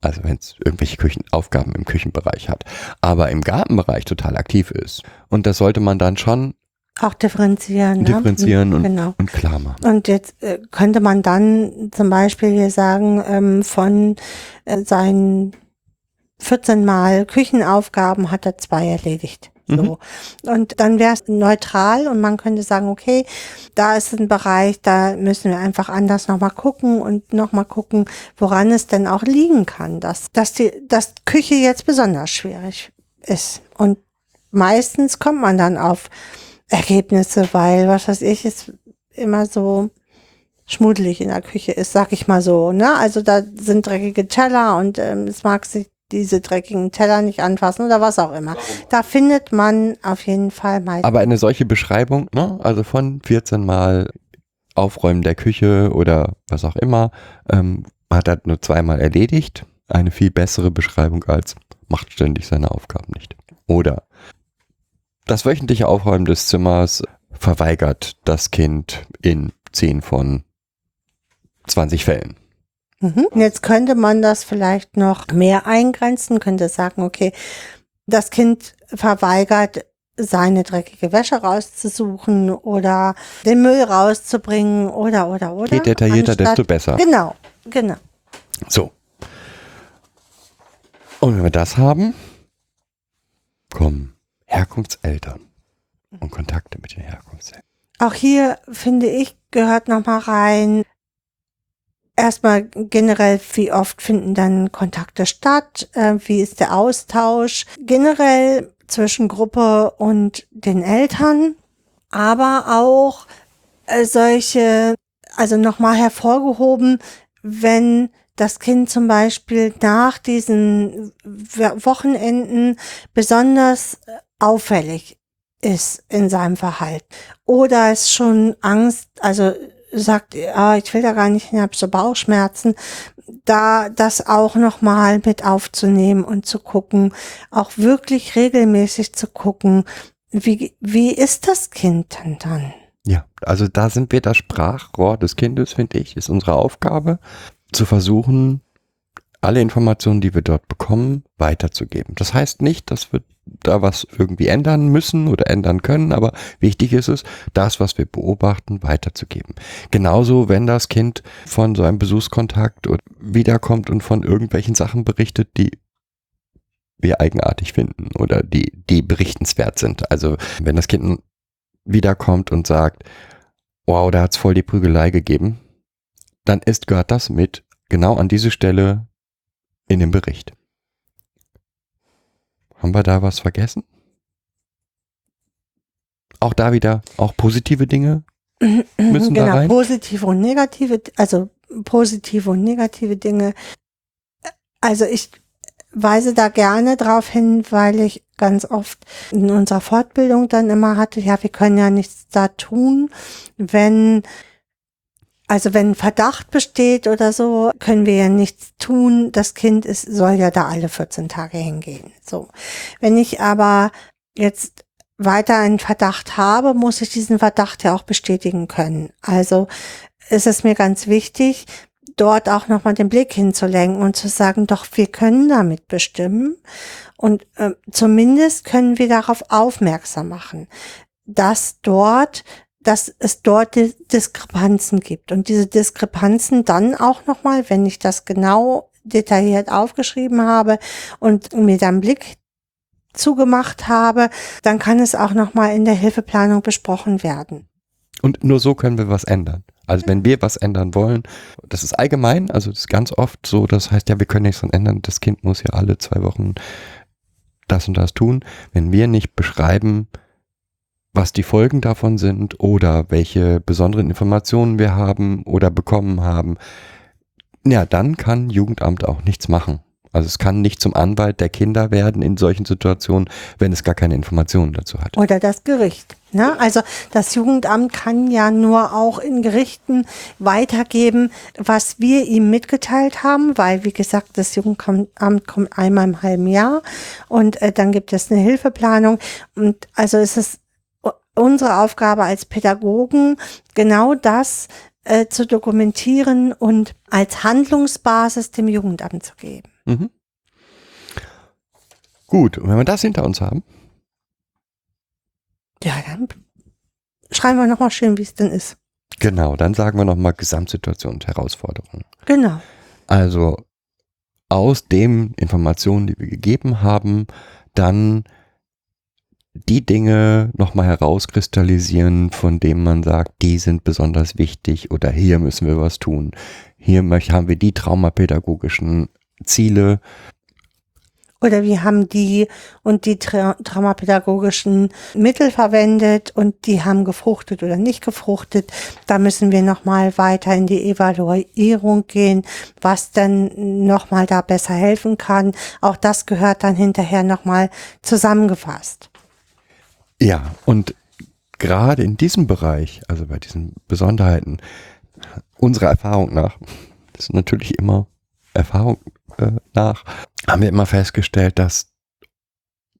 Also wenn es irgendwelche Küchenaufgaben im Küchenbereich hat, aber im Gartenbereich total aktiv ist. Und das sollte man dann schon auch differenzieren. ne? differenzieren und, genau. und klar machen. Und jetzt äh, könnte man dann zum Beispiel hier sagen, ähm, von äh, seinen 14 Mal Küchenaufgaben hat er zwei erledigt. So. Und dann wäre es neutral und man könnte sagen, okay, da ist ein Bereich, da müssen wir einfach anders nochmal gucken und nochmal gucken, woran es denn auch liegen kann, dass, dass die, dass Küche jetzt besonders schwierig ist. Und meistens kommt man dann auf Ergebnisse, weil, was weiß ich, es immer so schmuddelig in der Küche ist, sag ich mal so. Ne? Also da sind dreckige Teller und ähm, es mag sich diese dreckigen Teller nicht anfassen oder was auch immer. Da findet man auf jeden Fall mal. Aber eine solche Beschreibung, ne, also von 14 Mal Aufräumen der Küche oder was auch immer, ähm, hat er nur zweimal erledigt. Eine viel bessere Beschreibung als macht ständig seine Aufgaben nicht. Oder das wöchentliche Aufräumen des Zimmers verweigert das Kind in 10 von 20 Fällen. Mhm. Jetzt könnte man das vielleicht noch mehr eingrenzen, könnte sagen, okay, das Kind verweigert seine dreckige Wäsche rauszusuchen oder den Müll rauszubringen oder oder oder. Je detaillierter, Anstatt- desto besser. Genau, genau. So. Und wenn wir das haben, kommen Herkunftseltern und Kontakte mit den Herkunftseltern. Auch hier finde ich gehört noch mal rein. Erstmal generell, wie oft finden dann Kontakte statt? Äh, wie ist der Austausch? Generell zwischen Gruppe und den Eltern, aber auch äh, solche, also nochmal hervorgehoben, wenn das Kind zum Beispiel nach diesen Wochenenden besonders äh, auffällig ist in seinem Verhalten oder es schon Angst, also sagt, ah, ich will da gar nicht hin, ich habe so Bauchschmerzen, da das auch nochmal mit aufzunehmen und zu gucken, auch wirklich regelmäßig zu gucken, wie, wie ist das Kind denn dann? Ja, also da sind wir das Sprachrohr des Kindes, finde ich, ist unsere Aufgabe, zu versuchen, alle Informationen, die wir dort bekommen, weiterzugeben. Das heißt nicht, dass wir da was irgendwie ändern müssen oder ändern können, aber wichtig ist es, das, was wir beobachten, weiterzugeben. Genauso, wenn das Kind von so einem Besuchskontakt wiederkommt und von irgendwelchen Sachen berichtet, die wir eigenartig finden oder die, die berichtenswert sind. Also wenn das Kind wiederkommt und sagt, wow, da hat's voll die Prügelei gegeben, dann ist, gehört das mit genau an diese Stelle in dem Bericht. Haben wir da was vergessen? Auch da wieder, auch positive Dinge müssen da genau, rein. positive und negative, also positive und negative Dinge. Also ich weise da gerne drauf hin, weil ich ganz oft in unserer Fortbildung dann immer hatte, ja, wir können ja nichts da tun, wenn also wenn Verdacht besteht oder so, können wir ja nichts tun. Das Kind ist, soll ja da alle 14 Tage hingehen. So. Wenn ich aber jetzt weiter einen Verdacht habe, muss ich diesen Verdacht ja auch bestätigen können. Also ist es mir ganz wichtig, dort auch nochmal den Blick hinzulenken und zu sagen, doch, wir können damit bestimmen und äh, zumindest können wir darauf aufmerksam machen, dass dort dass es dort Di- Diskrepanzen gibt und diese Diskrepanzen dann auch nochmal, wenn ich das genau detailliert aufgeschrieben habe und mir dann Blick zugemacht habe, dann kann es auch nochmal in der Hilfeplanung besprochen werden. Und nur so können wir was ändern. Also wenn wir was ändern wollen, das ist allgemein, also das ist ganz oft so, das heißt ja, wir können nichts ändern, das Kind muss ja alle zwei Wochen das und das tun. Wenn wir nicht beschreiben, was die Folgen davon sind oder welche besonderen Informationen wir haben oder bekommen haben, ja, dann kann Jugendamt auch nichts machen. Also es kann nicht zum Anwalt der Kinder werden in solchen Situationen, wenn es gar keine Informationen dazu hat. Oder das Gericht. Ne? Also das Jugendamt kann ja nur auch in Gerichten weitergeben, was wir ihm mitgeteilt haben, weil wie gesagt, das Jugendamt kommt einmal im halben Jahr und äh, dann gibt es eine Hilfeplanung. Und also es ist unsere Aufgabe als Pädagogen, genau das äh, zu dokumentieren und als Handlungsbasis dem Jugendamt zu geben. Mhm. Gut, und wenn wir das hinter uns haben, Ja, dann schreiben wir nochmal schön, wie es denn ist. genau, dann sagen wir nochmal Gesamtsituation und Herausforderungen. Genau. Also aus den Informationen, die wir gegeben haben, dann die Dinge nochmal herauskristallisieren, von denen man sagt, die sind besonders wichtig oder hier müssen wir was tun. Hier haben wir die traumapädagogischen Ziele. Oder wir haben die und die tra traumapädagogischen Mittel verwendet und die haben gefruchtet oder nicht gefruchtet. Da müssen wir nochmal weiter in die Evaluierung gehen, was dann nochmal da besser helfen kann. Auch das gehört dann hinterher nochmal zusammengefasst. Ja, und gerade in diesem Bereich, also bei diesen Besonderheiten, unserer Erfahrung nach, das ist natürlich immer Erfahrung äh, nach, haben wir immer festgestellt, dass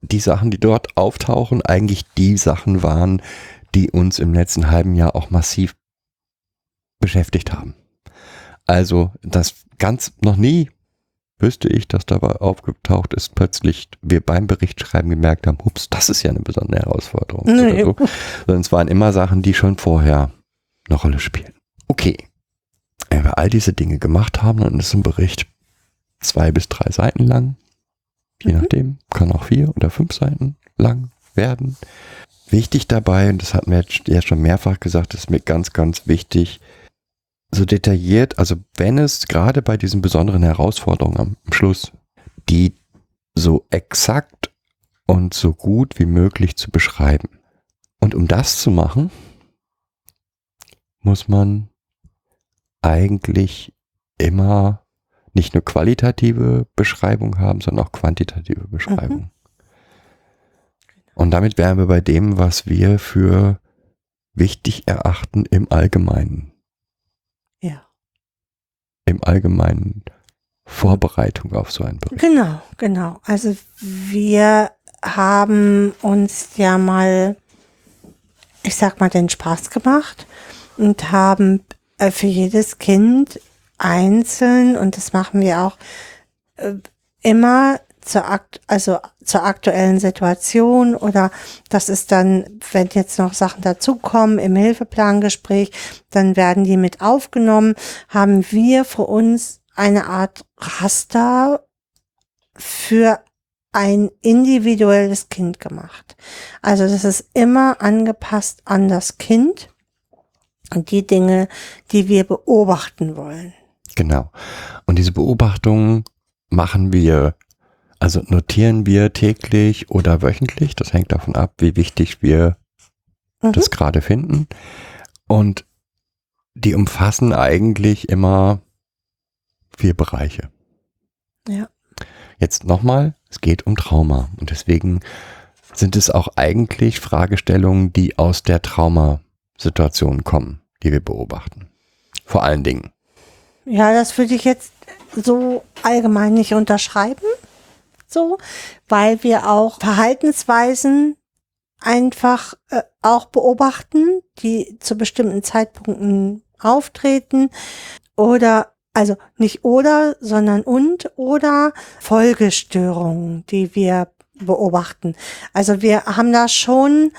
die Sachen, die dort auftauchen, eigentlich die Sachen waren, die uns im letzten halben Jahr auch massiv beschäftigt haben. Also, das ganz noch nie wüsste ich, dass dabei aufgetaucht ist, plötzlich wir beim Berichtschreiben gemerkt haben, ups, das ist ja eine besondere Herausforderung. Nee. Oder so. Sondern es waren immer Sachen, die schon vorher eine Rolle spielen. Okay. Wenn wir all diese Dinge gemacht haben, dann ist ein Bericht zwei bis drei Seiten lang. Je Mhm. nachdem, kann auch vier oder fünf Seiten lang werden. Wichtig dabei, und das hatten wir jetzt ja schon mehrfach gesagt, ist mir ganz, ganz wichtig, so detailliert, also wenn es gerade bei diesen besonderen Herausforderungen am Schluss, die so exakt und so gut wie möglich zu beschreiben. Und um das zu machen, muss man eigentlich immer nicht nur qualitative Beschreibung haben, sondern auch quantitative Beschreibung. Und damit wären wir bei dem, was wir für wichtig erachten im Allgemeinen. Im Allgemeinen Vorbereitung auf so einen Bericht. Genau, genau. Also wir haben uns ja mal, ich sag mal, den Spaß gemacht und haben äh, für jedes Kind einzeln, und das machen wir auch äh, immer zur, akt also zur aktuellen Situation oder das ist dann, wenn jetzt noch Sachen dazukommen im Hilfeplangespräch, dann werden die mit aufgenommen, haben wir für uns eine Art Raster für ein individuelles Kind gemacht. Also das ist immer angepasst an das Kind und die Dinge, die wir beobachten wollen. Genau. Und diese Beobachtungen machen wir, also notieren wir täglich oder wöchentlich. Das hängt davon ab, wie wichtig wir Mhm. das gerade finden. Und die umfassen eigentlich immer vier Bereiche. Ja. Jetzt nochmal, es geht um Trauma. Und deswegen sind es auch eigentlich Fragestellungen, die aus der Traumasituation kommen, die wir beobachten. Vor allen Dingen. Ja, das würde ich jetzt so allgemein nicht unterschreiben, so, weil wir auch Verhaltensweisen einfach äh, auch beobachten, die zu bestimmten Zeitpunkten auftreten oder also nicht oder, sondern und oder Folgestörungen, die wir beobachten. Also wir haben da schon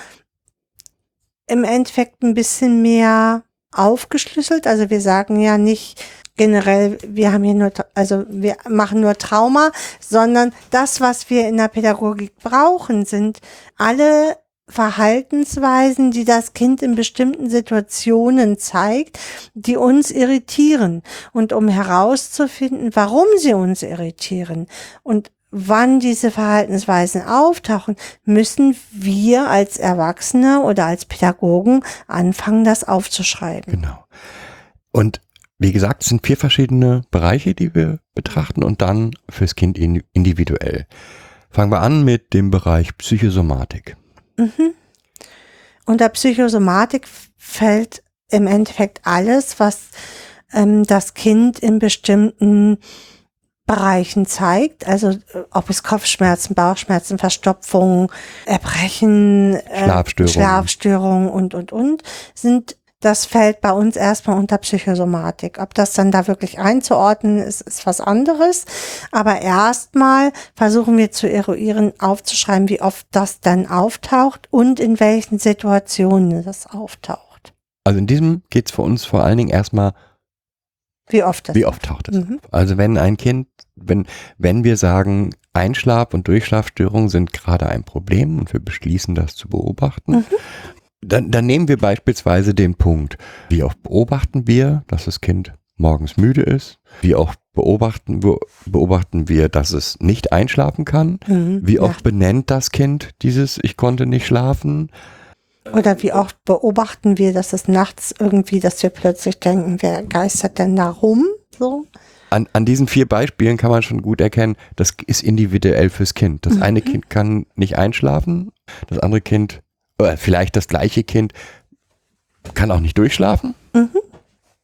im Endeffekt ein bisschen mehr aufgeschlüsselt. Also wir sagen ja nicht generell, wir haben hier nur, also wir machen nur Trauma, sondern das, was wir in der Pädagogik brauchen, sind alle Verhaltensweisen, die das Kind in bestimmten Situationen zeigt, die uns irritieren. Und um herauszufinden, warum sie uns irritieren und wann diese Verhaltensweisen auftauchen, müssen wir als Erwachsene oder als Pädagogen anfangen, das aufzuschreiben. Genau. Und wie gesagt, es sind vier verschiedene Bereiche, die wir betrachten und dann fürs Kind individuell. Fangen wir an mit dem Bereich Psychosomatik. Mhm. Unter Psychosomatik fällt im Endeffekt alles, was ähm, das Kind in bestimmten Bereichen zeigt, also äh, ob es Kopfschmerzen, Bauchschmerzen, Verstopfung, Erbrechen, äh, Schlafstörungen. Schlafstörungen und, und, und, sind das fällt bei uns erstmal unter Psychosomatik. Ob das dann da wirklich einzuordnen ist, ist was anderes. Aber erstmal versuchen wir zu eruieren, aufzuschreiben, wie oft das dann auftaucht und in welchen Situationen das auftaucht. Also in diesem geht es für uns vor allen Dingen erstmal, wie oft das wie oft taucht es Mhm. Also wenn ein Kind, wenn, wenn wir sagen, Einschlaf- und Durchschlafstörungen sind gerade ein Problem und wir beschließen das zu beobachten, Mhm. Dann, dann nehmen wir beispielsweise den Punkt, wie oft beobachten wir, dass das Kind morgens müde ist, wie oft beobachten, be- beobachten wir, dass es nicht einschlafen kann, Mhm. wie Ja. oft benennt das Kind dieses Ich konnte nicht schlafen, Oder wie oft beobachten wir, dass es nachts irgendwie, dass wir plötzlich denken, wer geistert denn da rum? So. an, an diesen vier Beispielen kann man schon gut erkennen, das ist individuell fürs Kind. Das eine Kind kann nicht einschlafen, das andere Kind, oder vielleicht das gleiche Kind, kann auch nicht durchschlafen. Mhm.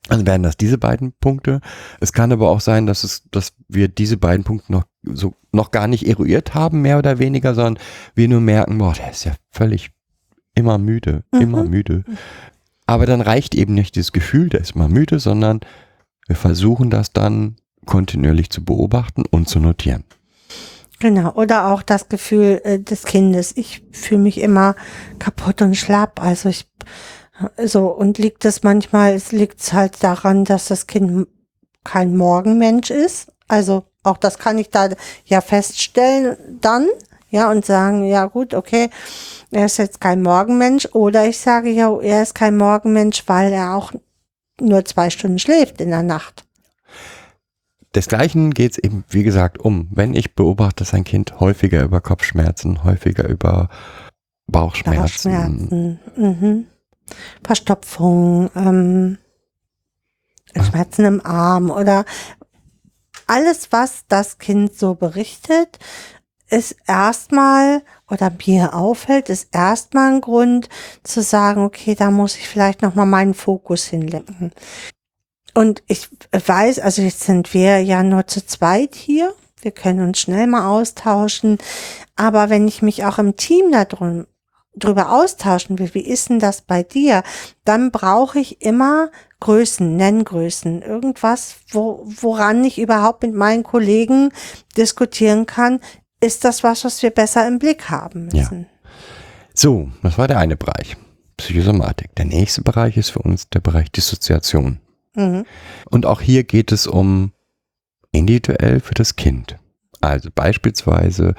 Also wären das diese beiden Punkte. Es kann aber auch sein, dass es, dass wir diese beiden Punkte noch so noch gar nicht eruiert haben, mehr oder weniger, sondern wir nur merken, boah, der ist ja völlig immer müde, Mhm. immer müde. Aber dann reicht eben nicht dieses Gefühl, der ist immer müde, sondern wir versuchen das dann kontinuierlich zu beobachten und zu notieren. Genau. Oder auch das Gefühl äh, des Kindes. Ich fühle mich immer kaputt und schlapp. Also ich, so, und liegt es manchmal, es liegt halt daran, dass das Kind kein Morgenmensch ist. Also auch das kann ich da ja feststellen dann, ja, und sagen, ja gut, okay, er ist jetzt kein Morgenmensch. Oder ich sage, ja, er ist kein Morgenmensch, weil er auch nur zwei Stunden schläft in der Nacht. Desgleichen geht es eben, wie gesagt, um. Wenn ich beobachte, dass ein Kind häufiger über Kopfschmerzen, häufiger über Bauchschmerzen, Bauchschmerzen, mhm. Verstopfung, ähm, Schmerzen im Arm oder alles, was das Kind so berichtet, ist erstmal oder mir auffällt, ist erstmal ein Grund zu sagen, okay, da muss ich vielleicht nochmal meinen Fokus hinlenken. Und ich weiß, also jetzt sind wir ja nur zu zweit hier. Wir können uns schnell mal austauschen. Aber wenn ich mich auch im Team da drum, drüber austauschen will, wie ist denn das bei dir, dann brauche ich immer Größen, Nenngrößen, irgendwas, wo, woran ich überhaupt mit meinen Kollegen diskutieren kann, ist das was, was wir besser im Blick haben Ja. müssen. So, das war der eine Bereich. Psychosomatik. Der nächste Bereich ist für uns der Bereich Dissoziation. Mhm. Und auch hier geht es um individuell für das Kind. Also beispielsweise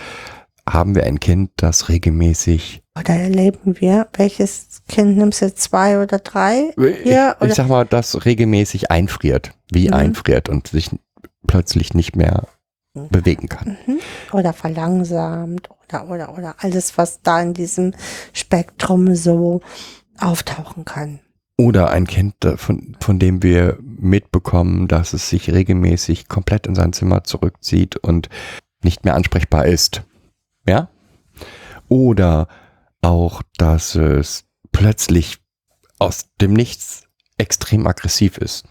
haben wir ein Kind, das regelmäßig, Oder erleben wir, welches Kind nimmst du, zwei oder drei? Ja, ich, oder- ich sag mal, das regelmäßig einfriert, wie Mhm. einfriert und sich plötzlich nicht mehr bewegen kann. Mhm. Oder verlangsamt oder, oder, oder alles, was da in diesem Spektrum so auftauchen kann. Oder ein Kind, äh, von, von dem wir mitbekommen, dass es sich regelmäßig komplett in sein Zimmer zurückzieht und nicht mehr ansprechbar ist. Ja? Oder auch, dass es plötzlich aus dem Nichts extrem aggressiv ist.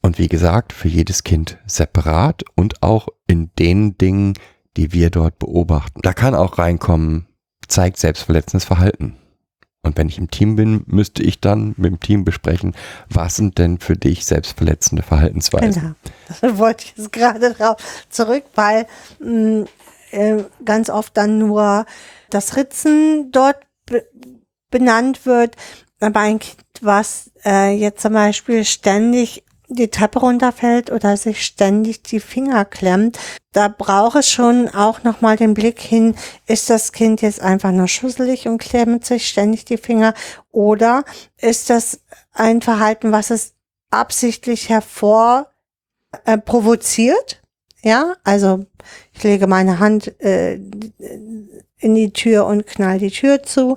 Und wie gesagt, für jedes Kind separat und auch in den Dingen, die wir dort beobachten. Da kann auch reinkommen, zeigt selbstverletzendes Verhalten. Und wenn ich im Team bin, müsste ich dann mit dem Team besprechen, was sind denn für dich selbstverletzende Verhaltensweisen? Genau. Das wollte ich jetzt gerade drauf zurück, weil mh, äh, ganz oft dann nur das Ritzen dort be benannt wird. Aber ein Kind, was äh, jetzt zum Beispiel ständig die Treppe runterfällt oder sich ständig die Finger klemmt, da braucht es schon auch nochmal den Blick hin, ist das Kind jetzt einfach nur schusselig und klemmt sich ständig die Finger oder ist das ein Verhalten, was es absichtlich hervor äh, provoziert? Ja, also ich lege meine Hand äh, in die Tür und knall die Tür zu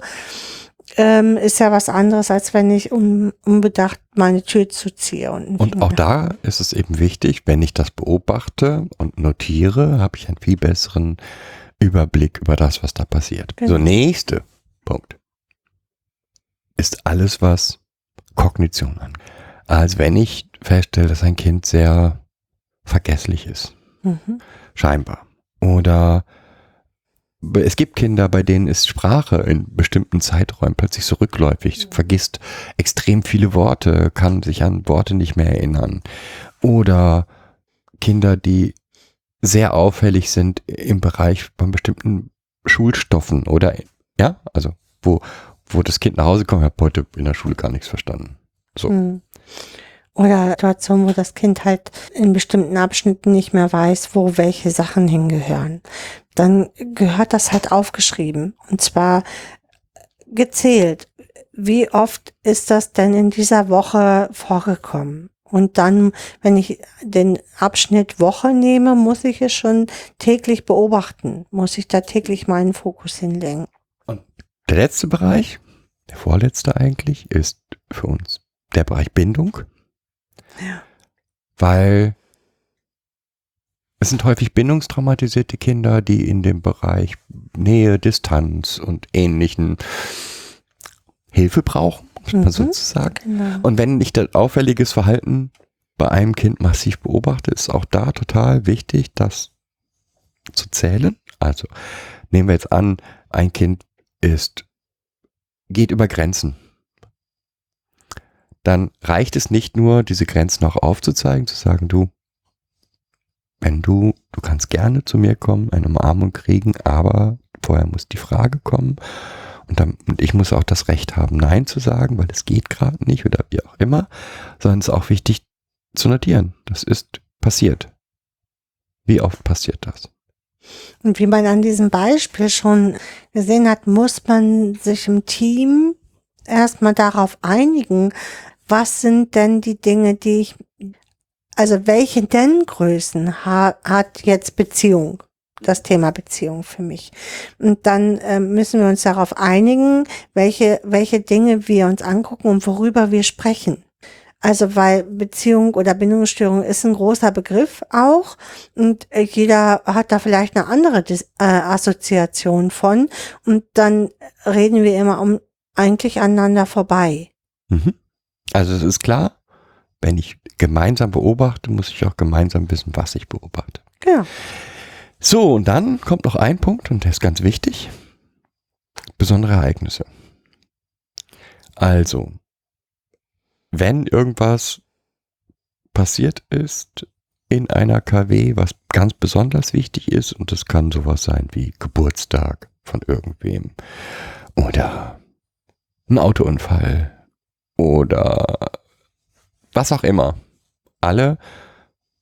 ähm, ist ja was anderes, als wenn ich um, unbedacht meine Tür zuziehe. Und, und auch da ist es eben wichtig, wenn ich das beobachte und notiere, habe ich einen viel besseren Überblick über das, was da passiert. Genau. So, nächste Punkt ist alles, was Kognition angeht. Als wenn ich feststelle, dass ein Kind sehr vergesslich ist. Mhm. Scheinbar. Oder es gibt Kinder, bei denen ist Sprache in bestimmten Zeiträumen plötzlich so rückläufig, vergisst extrem viele Worte, kann sich an Worte nicht mehr erinnern. Oder Kinder, die sehr auffällig sind im Bereich von bestimmten Schulstoffen oder, ja, also wo, wo das Kind nach Hause kommt, hat heute in der Schule gar nichts verstanden. So. Hm. Oder Situationen, wo das Kind halt in bestimmten Abschnitten nicht mehr weiß, wo welche Sachen hingehören. Dann gehört das halt aufgeschrieben. Und zwar gezählt. Wie oft ist das denn in dieser Woche vorgekommen? Und dann, wenn ich den Abschnitt Woche nehme, muss ich es schon täglich beobachten, muss ich da täglich meinen Fokus hinlenken. Und der letzte Bereich, der vorletzte eigentlich, ist für uns der Bereich Bindung. Ja. Weil es sind häufig bindungstraumatisierte Kinder, die in dem Bereich Nähe, Distanz und ähnlichen Hilfe brauchen, muss man mhm, sozusagen. Genau. Und wenn ich das auffälliges Verhalten bei einem Kind massiv beobachte, ist auch da total wichtig, das zu zählen. Also nehmen wir jetzt an, ein Kind ist, geht über Grenzen dann reicht es nicht nur, diese Grenzen auch aufzuzeigen, zu sagen, du, wenn du, du kannst gerne zu mir kommen, eine Umarmung kriegen, aber vorher muss die Frage kommen und, dann, und ich muss auch das Recht haben, Nein zu sagen, weil es geht gerade nicht oder wie auch immer, sondern es ist auch wichtig zu notieren. Das ist passiert. Wie oft passiert das? Und wie man an diesem Beispiel schon gesehen hat, muss man sich im Team erstmal darauf einigen, was sind denn die Dinge, die ich, also welche Nenngrößen ha, hat jetzt Beziehung? Das Thema Beziehung für mich. Und dann äh, müssen wir uns darauf einigen, welche, welche Dinge wir uns angucken und worüber wir sprechen. Also weil Beziehung oder Bindungsstörung ist ein großer Begriff auch und äh, jeder hat da vielleicht eine andere Dis äh, Assoziation von und dann reden wir immer um eigentlich aneinander vorbei. Mhm. Also es ist klar, wenn ich gemeinsam beobachte, muss ich auch gemeinsam wissen, was ich beobachte. Ja. So, und dann kommt noch ein Punkt, und der ist ganz wichtig. Besondere Ereignisse. Also, wenn irgendwas passiert ist in einer KW, was ganz besonders wichtig ist, und das kann sowas sein wie Geburtstag von irgendwem oder ein Autounfall oder was auch immer. Alle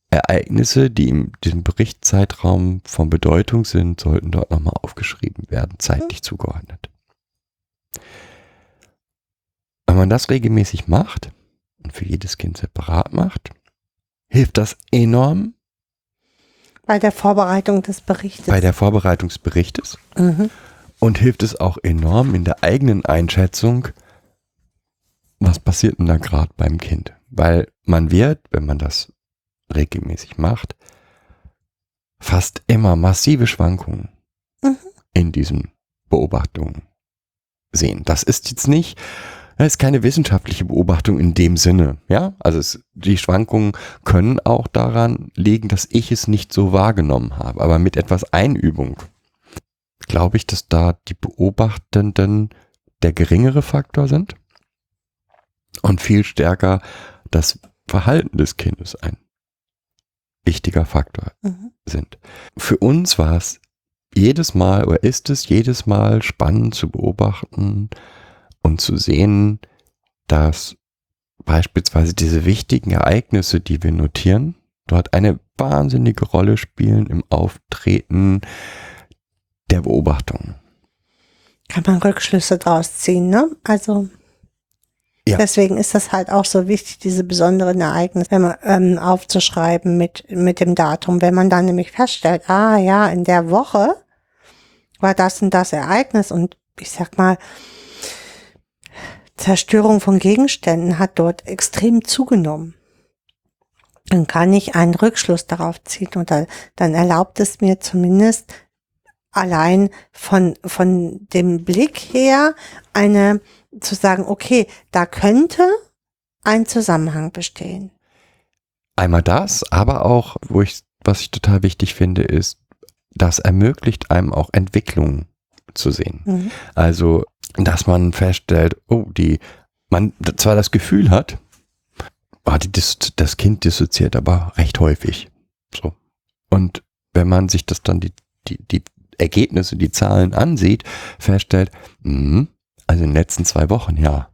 Ereignisse, die in diesem Berichtszeitraum von Bedeutung sind, sollten dort nochmal aufgeschrieben werden, zeitlich zugeordnet. Wenn man das regelmäßig macht und für jedes Kind separat macht, hilft das enorm. Bei der Vorbereitung des Berichtes. Bei der Vorbereitung des Berichtes. Mhm. Und hilft es auch enorm in der eigenen Einschätzung, was passiert denn da gerade beim Kind? Weil man wird, wenn man das regelmäßig macht, fast immer massive Schwankungen mhm. in diesen Beobachtungen sehen. Das ist jetzt nicht, das ist keine wissenschaftliche Beobachtung in dem Sinne, ja. Also es, die Schwankungen können auch daran liegen, dass ich es nicht so wahrgenommen habe. Aber mit etwas Einübung glaube ich, dass da die Beobachtenden der geringere Faktor sind und viel stärker das Verhalten des Kindes ein wichtiger Faktor mhm. sind. Für uns war es jedes Mal oder ist es jedes Mal spannend zu beobachten und zu sehen, dass beispielsweise diese wichtigen Ereignisse, die wir notieren, dort eine wahnsinnige Rolle spielen im Auftreten der Beobachtung. Kann man Rückschlüsse draus ziehen, ne? Also Ja. deswegen ist das halt auch so wichtig, diese besonderen Ereignisse wenn man, ähm, aufzuschreiben mit, mit dem Datum. Wenn man dann nämlich feststellt, ah ja, in der Woche war das und das Ereignis und ich sag mal, Zerstörung von Gegenständen hat dort extrem zugenommen. Dann kann ich einen Rückschluss darauf ziehen oder dann erlaubt es mir zumindest allein von, von dem Blick her eine, zu sagen, okay, da könnte ein Zusammenhang bestehen. Einmal das, aber auch, wo ich, was ich total wichtig finde, ist, das ermöglicht einem auch Entwicklung zu sehen. Mhm. Also, dass man feststellt, oh, die, man zwar das Gefühl hat, ah, die, das Kind dissoziiert aber recht häufig. So. Und wenn man sich das dann die, die, die Ergebnisse, die Zahlen ansieht, feststellt, mh, also in den letzten zwei Wochen, ja.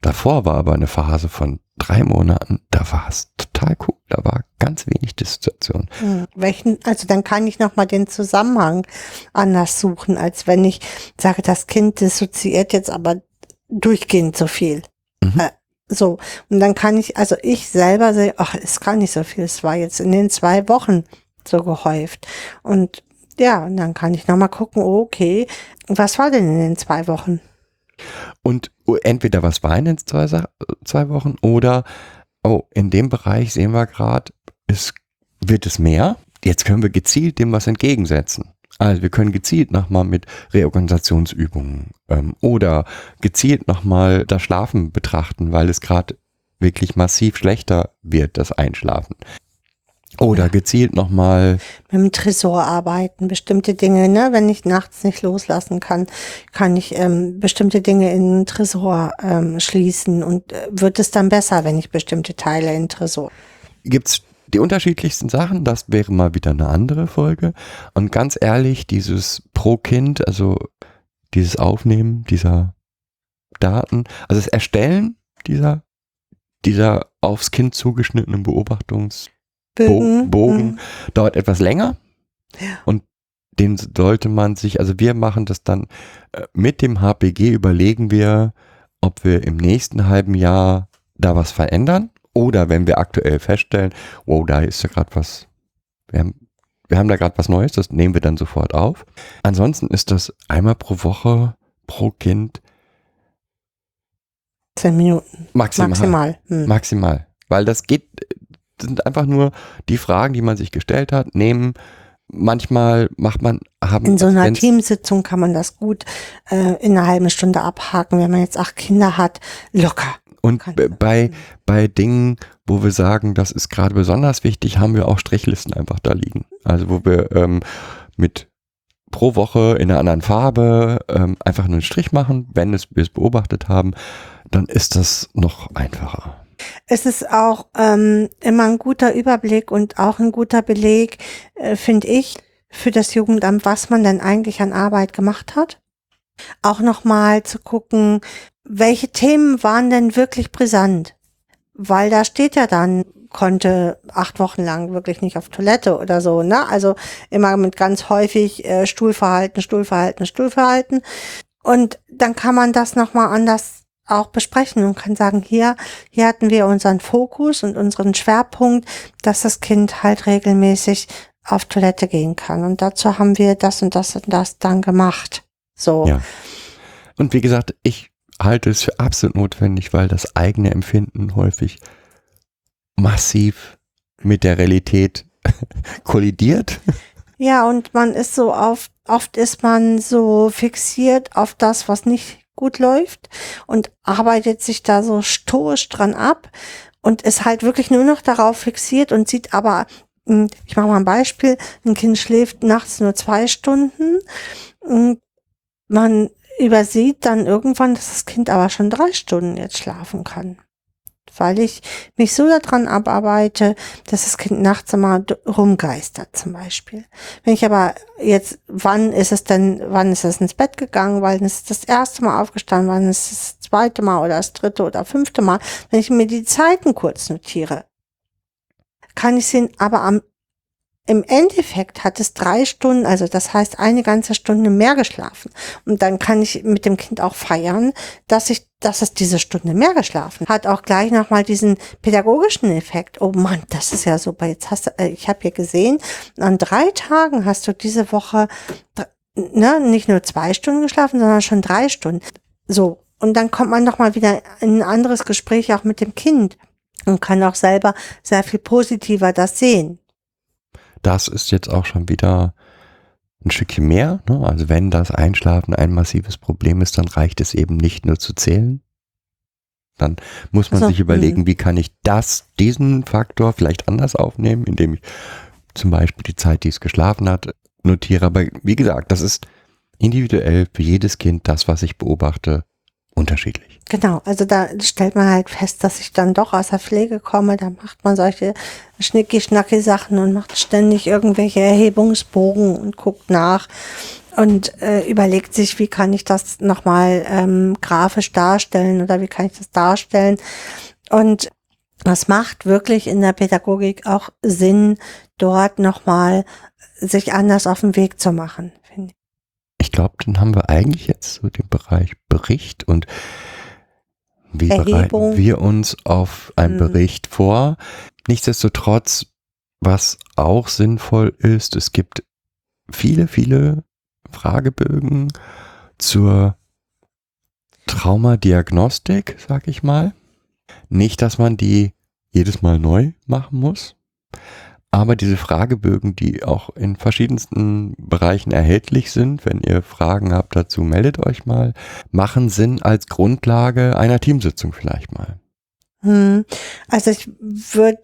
Davor war aber eine Phase von drei Monaten, da war es total cool, da war ganz wenig Dissoziation. Mhm. Welchen, also dann kann ich nochmal den Zusammenhang anders suchen, als wenn ich sage, das Kind dissoziiert jetzt aber durchgehend so viel. Mhm. Äh, so. Und dann kann ich, also ich selber sehe, ach, ist gar nicht so viel. Es war jetzt in den zwei Wochen so gehäuft. Und ja, und dann kann ich nochmal gucken, oh, okay, was war denn in den zwei Wochen? Und entweder was war in den zwei, zwei Wochen oder, oh, in dem Bereich sehen wir gerade, es wird es mehr. Jetzt können wir gezielt dem was entgegensetzen. Also wir können gezielt nochmal mit Reorganisationsübungen ähm, oder gezielt nochmal das Schlafen betrachten, weil es gerade wirklich massiv schlechter wird, das Einschlafen. Oder gezielt nochmal, mit dem Tresor arbeiten, bestimmte Dinge, ne, wenn ich nachts nicht loslassen kann, kann ich ähm, bestimmte Dinge in den Tresor ähm, schließen und äh, wird es dann besser, wenn ich bestimmte Teile in den Tresor. gibt's die unterschiedlichsten Sachen, das wäre mal wieder eine andere Folge. Und ganz ehrlich, dieses pro Kind, also dieses Aufnehmen dieser Daten, also das Erstellen dieser, dieser aufs Kind zugeschnittenen Beobachtungs Bögen, Bogen mhm. dauert etwas länger. Und den sollte man sich, also wir machen das dann äh, mit dem HPG, überlegen wir, ob wir im nächsten halben Jahr da was verändern oder wenn wir aktuell feststellen, wow, da ist ja gerade was, wir haben, wir haben da gerade was Neues, das nehmen wir dann sofort auf. Ansonsten ist das einmal pro Woche pro Kind Zehn Minuten maximal. maximal. Hm. Maximal. Weil das geht, sind einfach nur die Fragen, die man sich gestellt hat, nehmen. Manchmal macht man, haben In so einer Teamsitzung kann man das gut äh, in einer halben Stunde abhaken, wenn man jetzt acht Kinder hat, locker. Und bei, bei Dingen, wo wir sagen, das ist gerade besonders wichtig, haben wir auch Strichlisten einfach da liegen. Also wo wir ähm, mit pro Woche in einer anderen Farbe ähm, einfach nur einen Strich machen, wenn es, wir es beobachtet haben, dann ist das noch einfacher. Es ist auch ähm, immer ein guter Überblick und auch ein guter Beleg, äh, finde ich, für das Jugendamt, was man denn eigentlich an Arbeit gemacht hat. Auch nochmal zu gucken, welche Themen waren denn wirklich brisant? Weil da steht ja dann, konnte acht Wochen lang wirklich nicht auf Toilette oder so, ne? Also immer mit ganz häufig äh, Stuhlverhalten, Stuhlverhalten, Stuhlverhalten. Und dann kann man das nochmal anders auch besprechen und kann sagen, hier, hier hatten wir unseren Fokus und unseren Schwerpunkt, dass das Kind halt regelmäßig auf Toilette gehen kann. Und dazu haben wir das und das und das dann gemacht. So. Ja. Und wie gesagt, ich halte es für absolut notwendig, weil das eigene Empfinden häufig massiv mit der Realität kollidiert. Ja, und man ist so auf, oft ist man so fixiert auf das, was nicht gut läuft und arbeitet sich da so stoisch dran ab und ist halt wirklich nur noch darauf fixiert und sieht aber, mh, ich mache mal ein Beispiel, ein Kind schläft nachts nur zwei Stunden und man übersieht dann irgendwann, dass das Kind aber schon drei Stunden jetzt schlafen kann. Weil ich mich so daran abarbeite, dass das Kind nachts immer rumgeistert zum Beispiel. Wenn ich aber jetzt, wann ist es denn, wann ist es ins Bett gegangen, wann ist es das erste Mal aufgestanden, wann ist es das zweite Mal oder das dritte oder fünfte Mal, wenn ich mir die Zeiten kurz notiere, kann ich sehen, aber am im Endeffekt hat es drei Stunden, also das heißt eine ganze Stunde mehr geschlafen. Und dann kann ich mit dem Kind auch feiern, dass ich, dass es diese Stunde mehr geschlafen hat. Auch gleich nochmal diesen pädagogischen Effekt. Oh Mann, das ist ja super. Jetzt hast du, äh, ich habe hier gesehen, an drei Tagen hast du diese Woche ne, nicht nur zwei Stunden geschlafen, sondern schon drei Stunden. So. Und dann kommt man nochmal wieder in ein anderes Gespräch auch mit dem Kind und kann auch selber sehr viel positiver das sehen. Das ist jetzt auch schon wieder ein Stückchen mehr. Ne? Also wenn das Einschlafen ein massives Problem ist, dann reicht es eben nicht nur zu zählen. Dann muss man Also, sich überlegen, wie kann ich das, diesen Faktor vielleicht anders aufnehmen, indem ich zum Beispiel die Zeit, die es geschlafen hat, notiere. Aber wie gesagt, das ist individuell für jedes Kind das, was ich beobachte, unterschiedlich. Genau, also da stellt man halt fest, dass ich dann doch aus der Pflege komme, da macht man solche schnicki-schnacki-Sachen und macht ständig irgendwelche Erhebungsbogen und guckt nach und äh, überlegt sich, wie kann ich das nochmal ähm, grafisch darstellen oder wie kann ich das darstellen. Und das macht wirklich in der Pädagogik auch Sinn, dort nochmal sich anders auf den Weg zu machen, ich. Glaube, dann haben wir eigentlich jetzt so den Bereich Bericht und wie Erhebung. bereiten wir uns auf einen Mhm. Bericht vor. Nichtsdestotrotz, was auch sinnvoll ist, es gibt viele, viele Fragebögen zur Traumadiagnostik, sag ich mal. Nicht, dass man die jedes Mal neu machen muss, aber diese Fragebögen, die auch in verschiedensten Bereichen erhältlich sind, wenn ihr Fragen habt dazu, meldet euch mal, machen Sinn als Grundlage einer Teamsitzung vielleicht mal. Hm. Also ich würde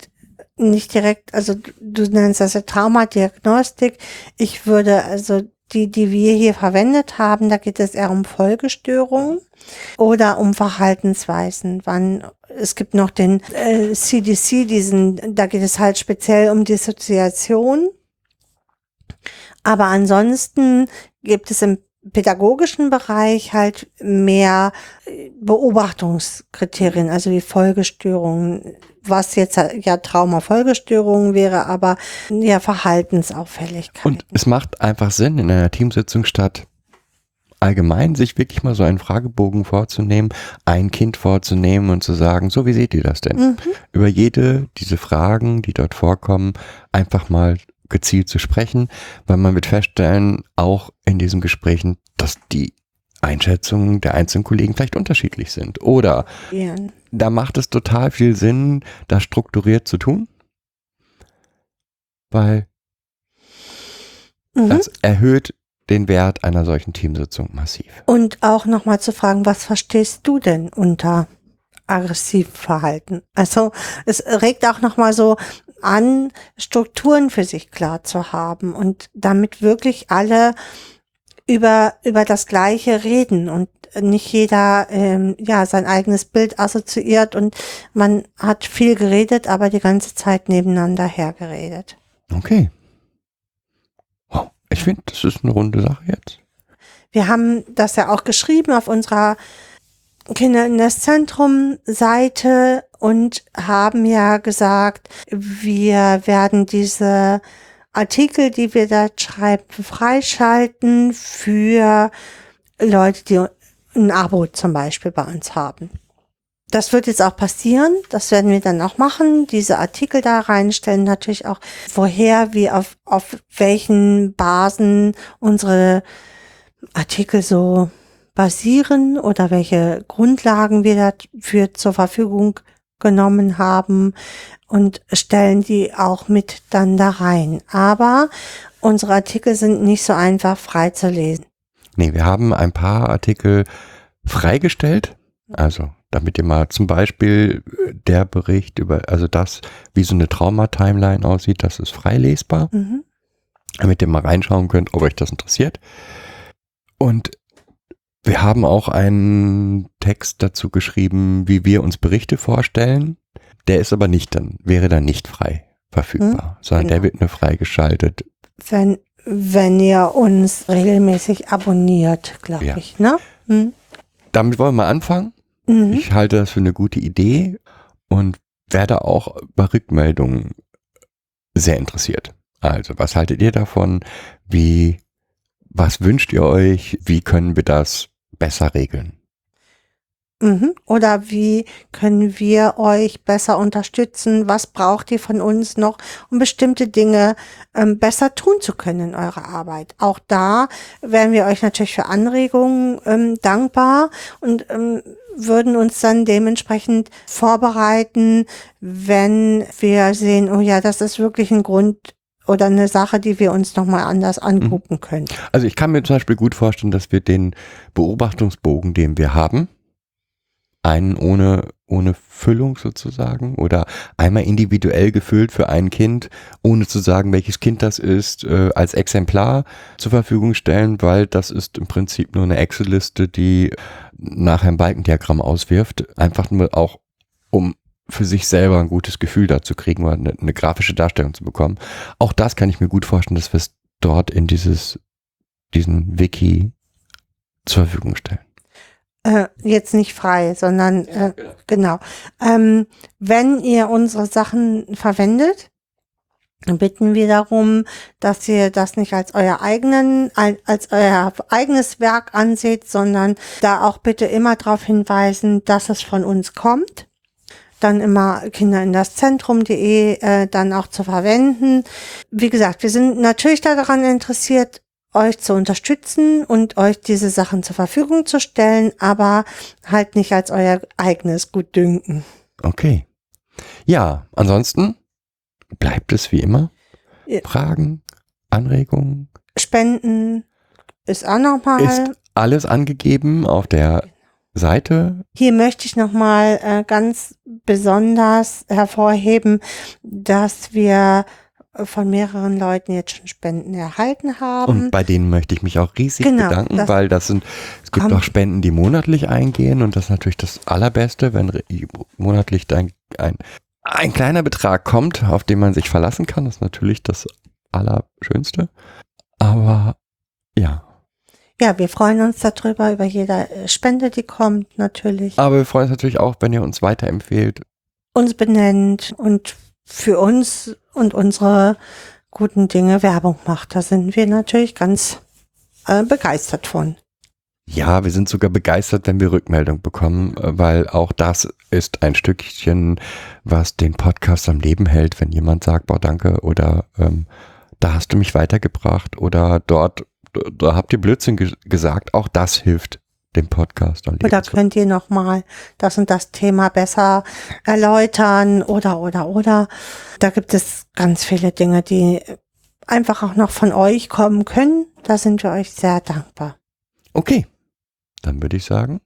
nicht direkt, also du- nennst das ja Traumadiagnostik. Ich würde also die, die wir hier verwendet haben, da geht es eher um Folgestörungen oder um Verhaltensweisen. Wann, es gibt noch den äh, CDC, diesen, da geht es halt speziell um Dissoziation. Aber ansonsten gibt es im pädagogischen Bereich halt mehr äh, Beobachtungskriterien, also wie Folgestörungen, was jetzt ja Traumafolgestörungen wäre, aber ja Verhaltensauffälligkeiten. Und es macht einfach Sinn, in einer Teamsitzung statt allgemein sich wirklich mal so einen Fragebogen vorzunehmen, ein Kind vorzunehmen und zu sagen, so wie seht ihr das denn? Mhm. Über jede diese Fragen, die dort vorkommen, einfach mal gezielt zu sprechen, weil man wird feststellen, auch in diesen Gesprächen, dass die Einschätzungen der einzelnen Kollegen vielleicht unterschiedlich sind. Oder Ja. da macht es total viel Sinn, das strukturiert zu tun, weil Mhm. das erhöht den Wert einer solchen Teamsitzung massiv. Und auch nochmal zu fragen, was verstehst du denn unter Aggressivverhalten? Also es regt auch nochmal so an, Strukturen für sich klar zu haben und damit wirklich alle über, über das Gleiche reden und nicht jeder ähm, ja sein eigenes Bild assoziiert und man hat viel geredet, aber die ganze Zeit nebeneinander hergeredet. Okay. Ich finde, das ist eine runde Sache jetzt. Wir haben das ja auch geschrieben auf unserer Kinder in das Zentrum Seite und haben ja gesagt, wir werden diese Artikel, die wir da schreiben, freischalten für Leute, die ein Abo zum Beispiel bei uns haben. Das wird jetzt auch passieren. Das werden wir dann auch machen. Diese Artikel da reinstellen. Natürlich auch, woher wir auf, auf welchen Basen unsere Artikel so basieren oder welche Grundlagen wir dafür zur Verfügung genommen haben und stellen die auch mit dann da rein. Aber unsere Artikel sind nicht so einfach frei zu lesen. Nee, wir haben ein paar Artikel freigestellt. Also, damit ihr mal zum Beispiel äh, der Bericht über, also das, wie so eine Trauma-Timeline aussieht, das ist frei lesbar. Mhm. damit ihr mal reinschauen könnt, ob euch das interessiert. Und Wir haben auch einen Text dazu geschrieben, wie wir uns Berichte vorstellen. Der ist aber nicht dann, wäre dann nicht frei verfügbar, sondern der genau. wird nur freigeschaltet. Wenn, wenn ihr uns regelmäßig abonniert, glaube Ja. ich, ne? Hm? Damit wollen wir anfangen. Mhm. Ich halte das für eine gute Idee und werde auch bei Rückmeldungen sehr interessiert. Also, was haltet ihr davon? Wie, was wünscht ihr euch? Wie können wir das besser regeln? Mhm. Oder wie können wir euch besser unterstützen? Was braucht ihr von uns noch, um bestimmte Dinge ähm, besser tun zu können in eurer Arbeit? Auch da wären wir euch natürlich für Anregungen ähm, dankbar und ähm, würden uns dann dementsprechend vorbereiten, wenn wir sehen, oh ja, das ist wirklich ein Grund oder eine Sache, die wir uns nochmal anders angucken können. Also, ich kann mir zum Beispiel gut vorstellen, dass wir den Beobachtungsbogen, den wir haben, einen ohne, ohne Füllung sozusagen oder einmal individuell gefüllt für ein Kind, ohne zu sagen, welches Kind das ist, äh, als Exemplar zur Verfügung stellen, weil das ist im Prinzip nur eine Excel-Liste, die nachher ein Balkendiagramm auswirft, einfach nur auch, um für sich selber ein gutes Gefühl dazu kriegen oder eine, eine grafische Darstellung zu bekommen. Auch das kann ich mir gut vorstellen, dass wir es dort in dieses, diesen Wiki zur Verfügung stellen. Äh, jetzt nicht frei, sondern äh, genau. Ähm, wenn ihr unsere Sachen verwendet, dann bitten wir darum, dass ihr das nicht als euer eigenen, al- als euer eigenes Werk anseht, sondern da auch bitte immer darauf hinweisen, dass es von uns kommt. Dann immer Kinder in das Zentrum.de äh, dann auch zu verwenden. Wie gesagt, wir sind natürlich daran interessiert, euch zu unterstützen und euch diese Sachen zur Verfügung zu stellen, aber halt nicht als euer eigenes Gutdünken. Okay. Ja, ansonsten bleibt es wie immer. Fragen, Anregungen, Spenden ist auch nochmal. ist alles angegeben auf der Seite. Hier möchte ich nochmal äh, ganz besonders hervorheben, dass wir von mehreren Leuten jetzt schon Spenden erhalten haben. Und bei denen möchte ich mich auch riesig Genau, bedanken, das weil das sind, es gibt auch Spenden, die monatlich eingehen und das ist natürlich das Allerbeste, wenn monatlich ein, ein, ein kleiner Betrag kommt, auf den man sich verlassen kann. Das ist natürlich das Allerschönste. Aber ja, ja, wir freuen uns darüber, über jede äh, Spende, die kommt, natürlich. aber wir freuen uns natürlich auch, wenn ihr uns weiterempfehlt. Uns benennt und für uns und unsere guten Dinge Werbung macht. Da sind wir natürlich ganz äh, begeistert von. Ja, wir sind sogar begeistert, wenn wir Rückmeldung bekommen, äh, weil auch das ist ein Stückchen, was den Podcast am Leben hält, wenn jemand sagt, boah, danke, oder ähm, da hast du mich weitergebracht, oder dort, da habt ihr Blödsinn ge gesagt, auch das hilft dem Podcast Leben. Oder könnt ihr noch mal das und das Thema besser erläutern oder oder oder. Da gibt es ganz viele Dinge, die einfach auch noch von euch kommen können. Da sind wir euch sehr dankbar. Okay, dann würde ich sagen,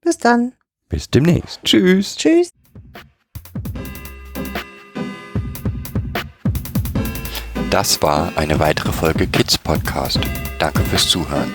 Bis dann. bis demnächst. Tschüss. Tschüss. Das war eine weitere Folge Kids Podcast. Danke fürs Zuhören.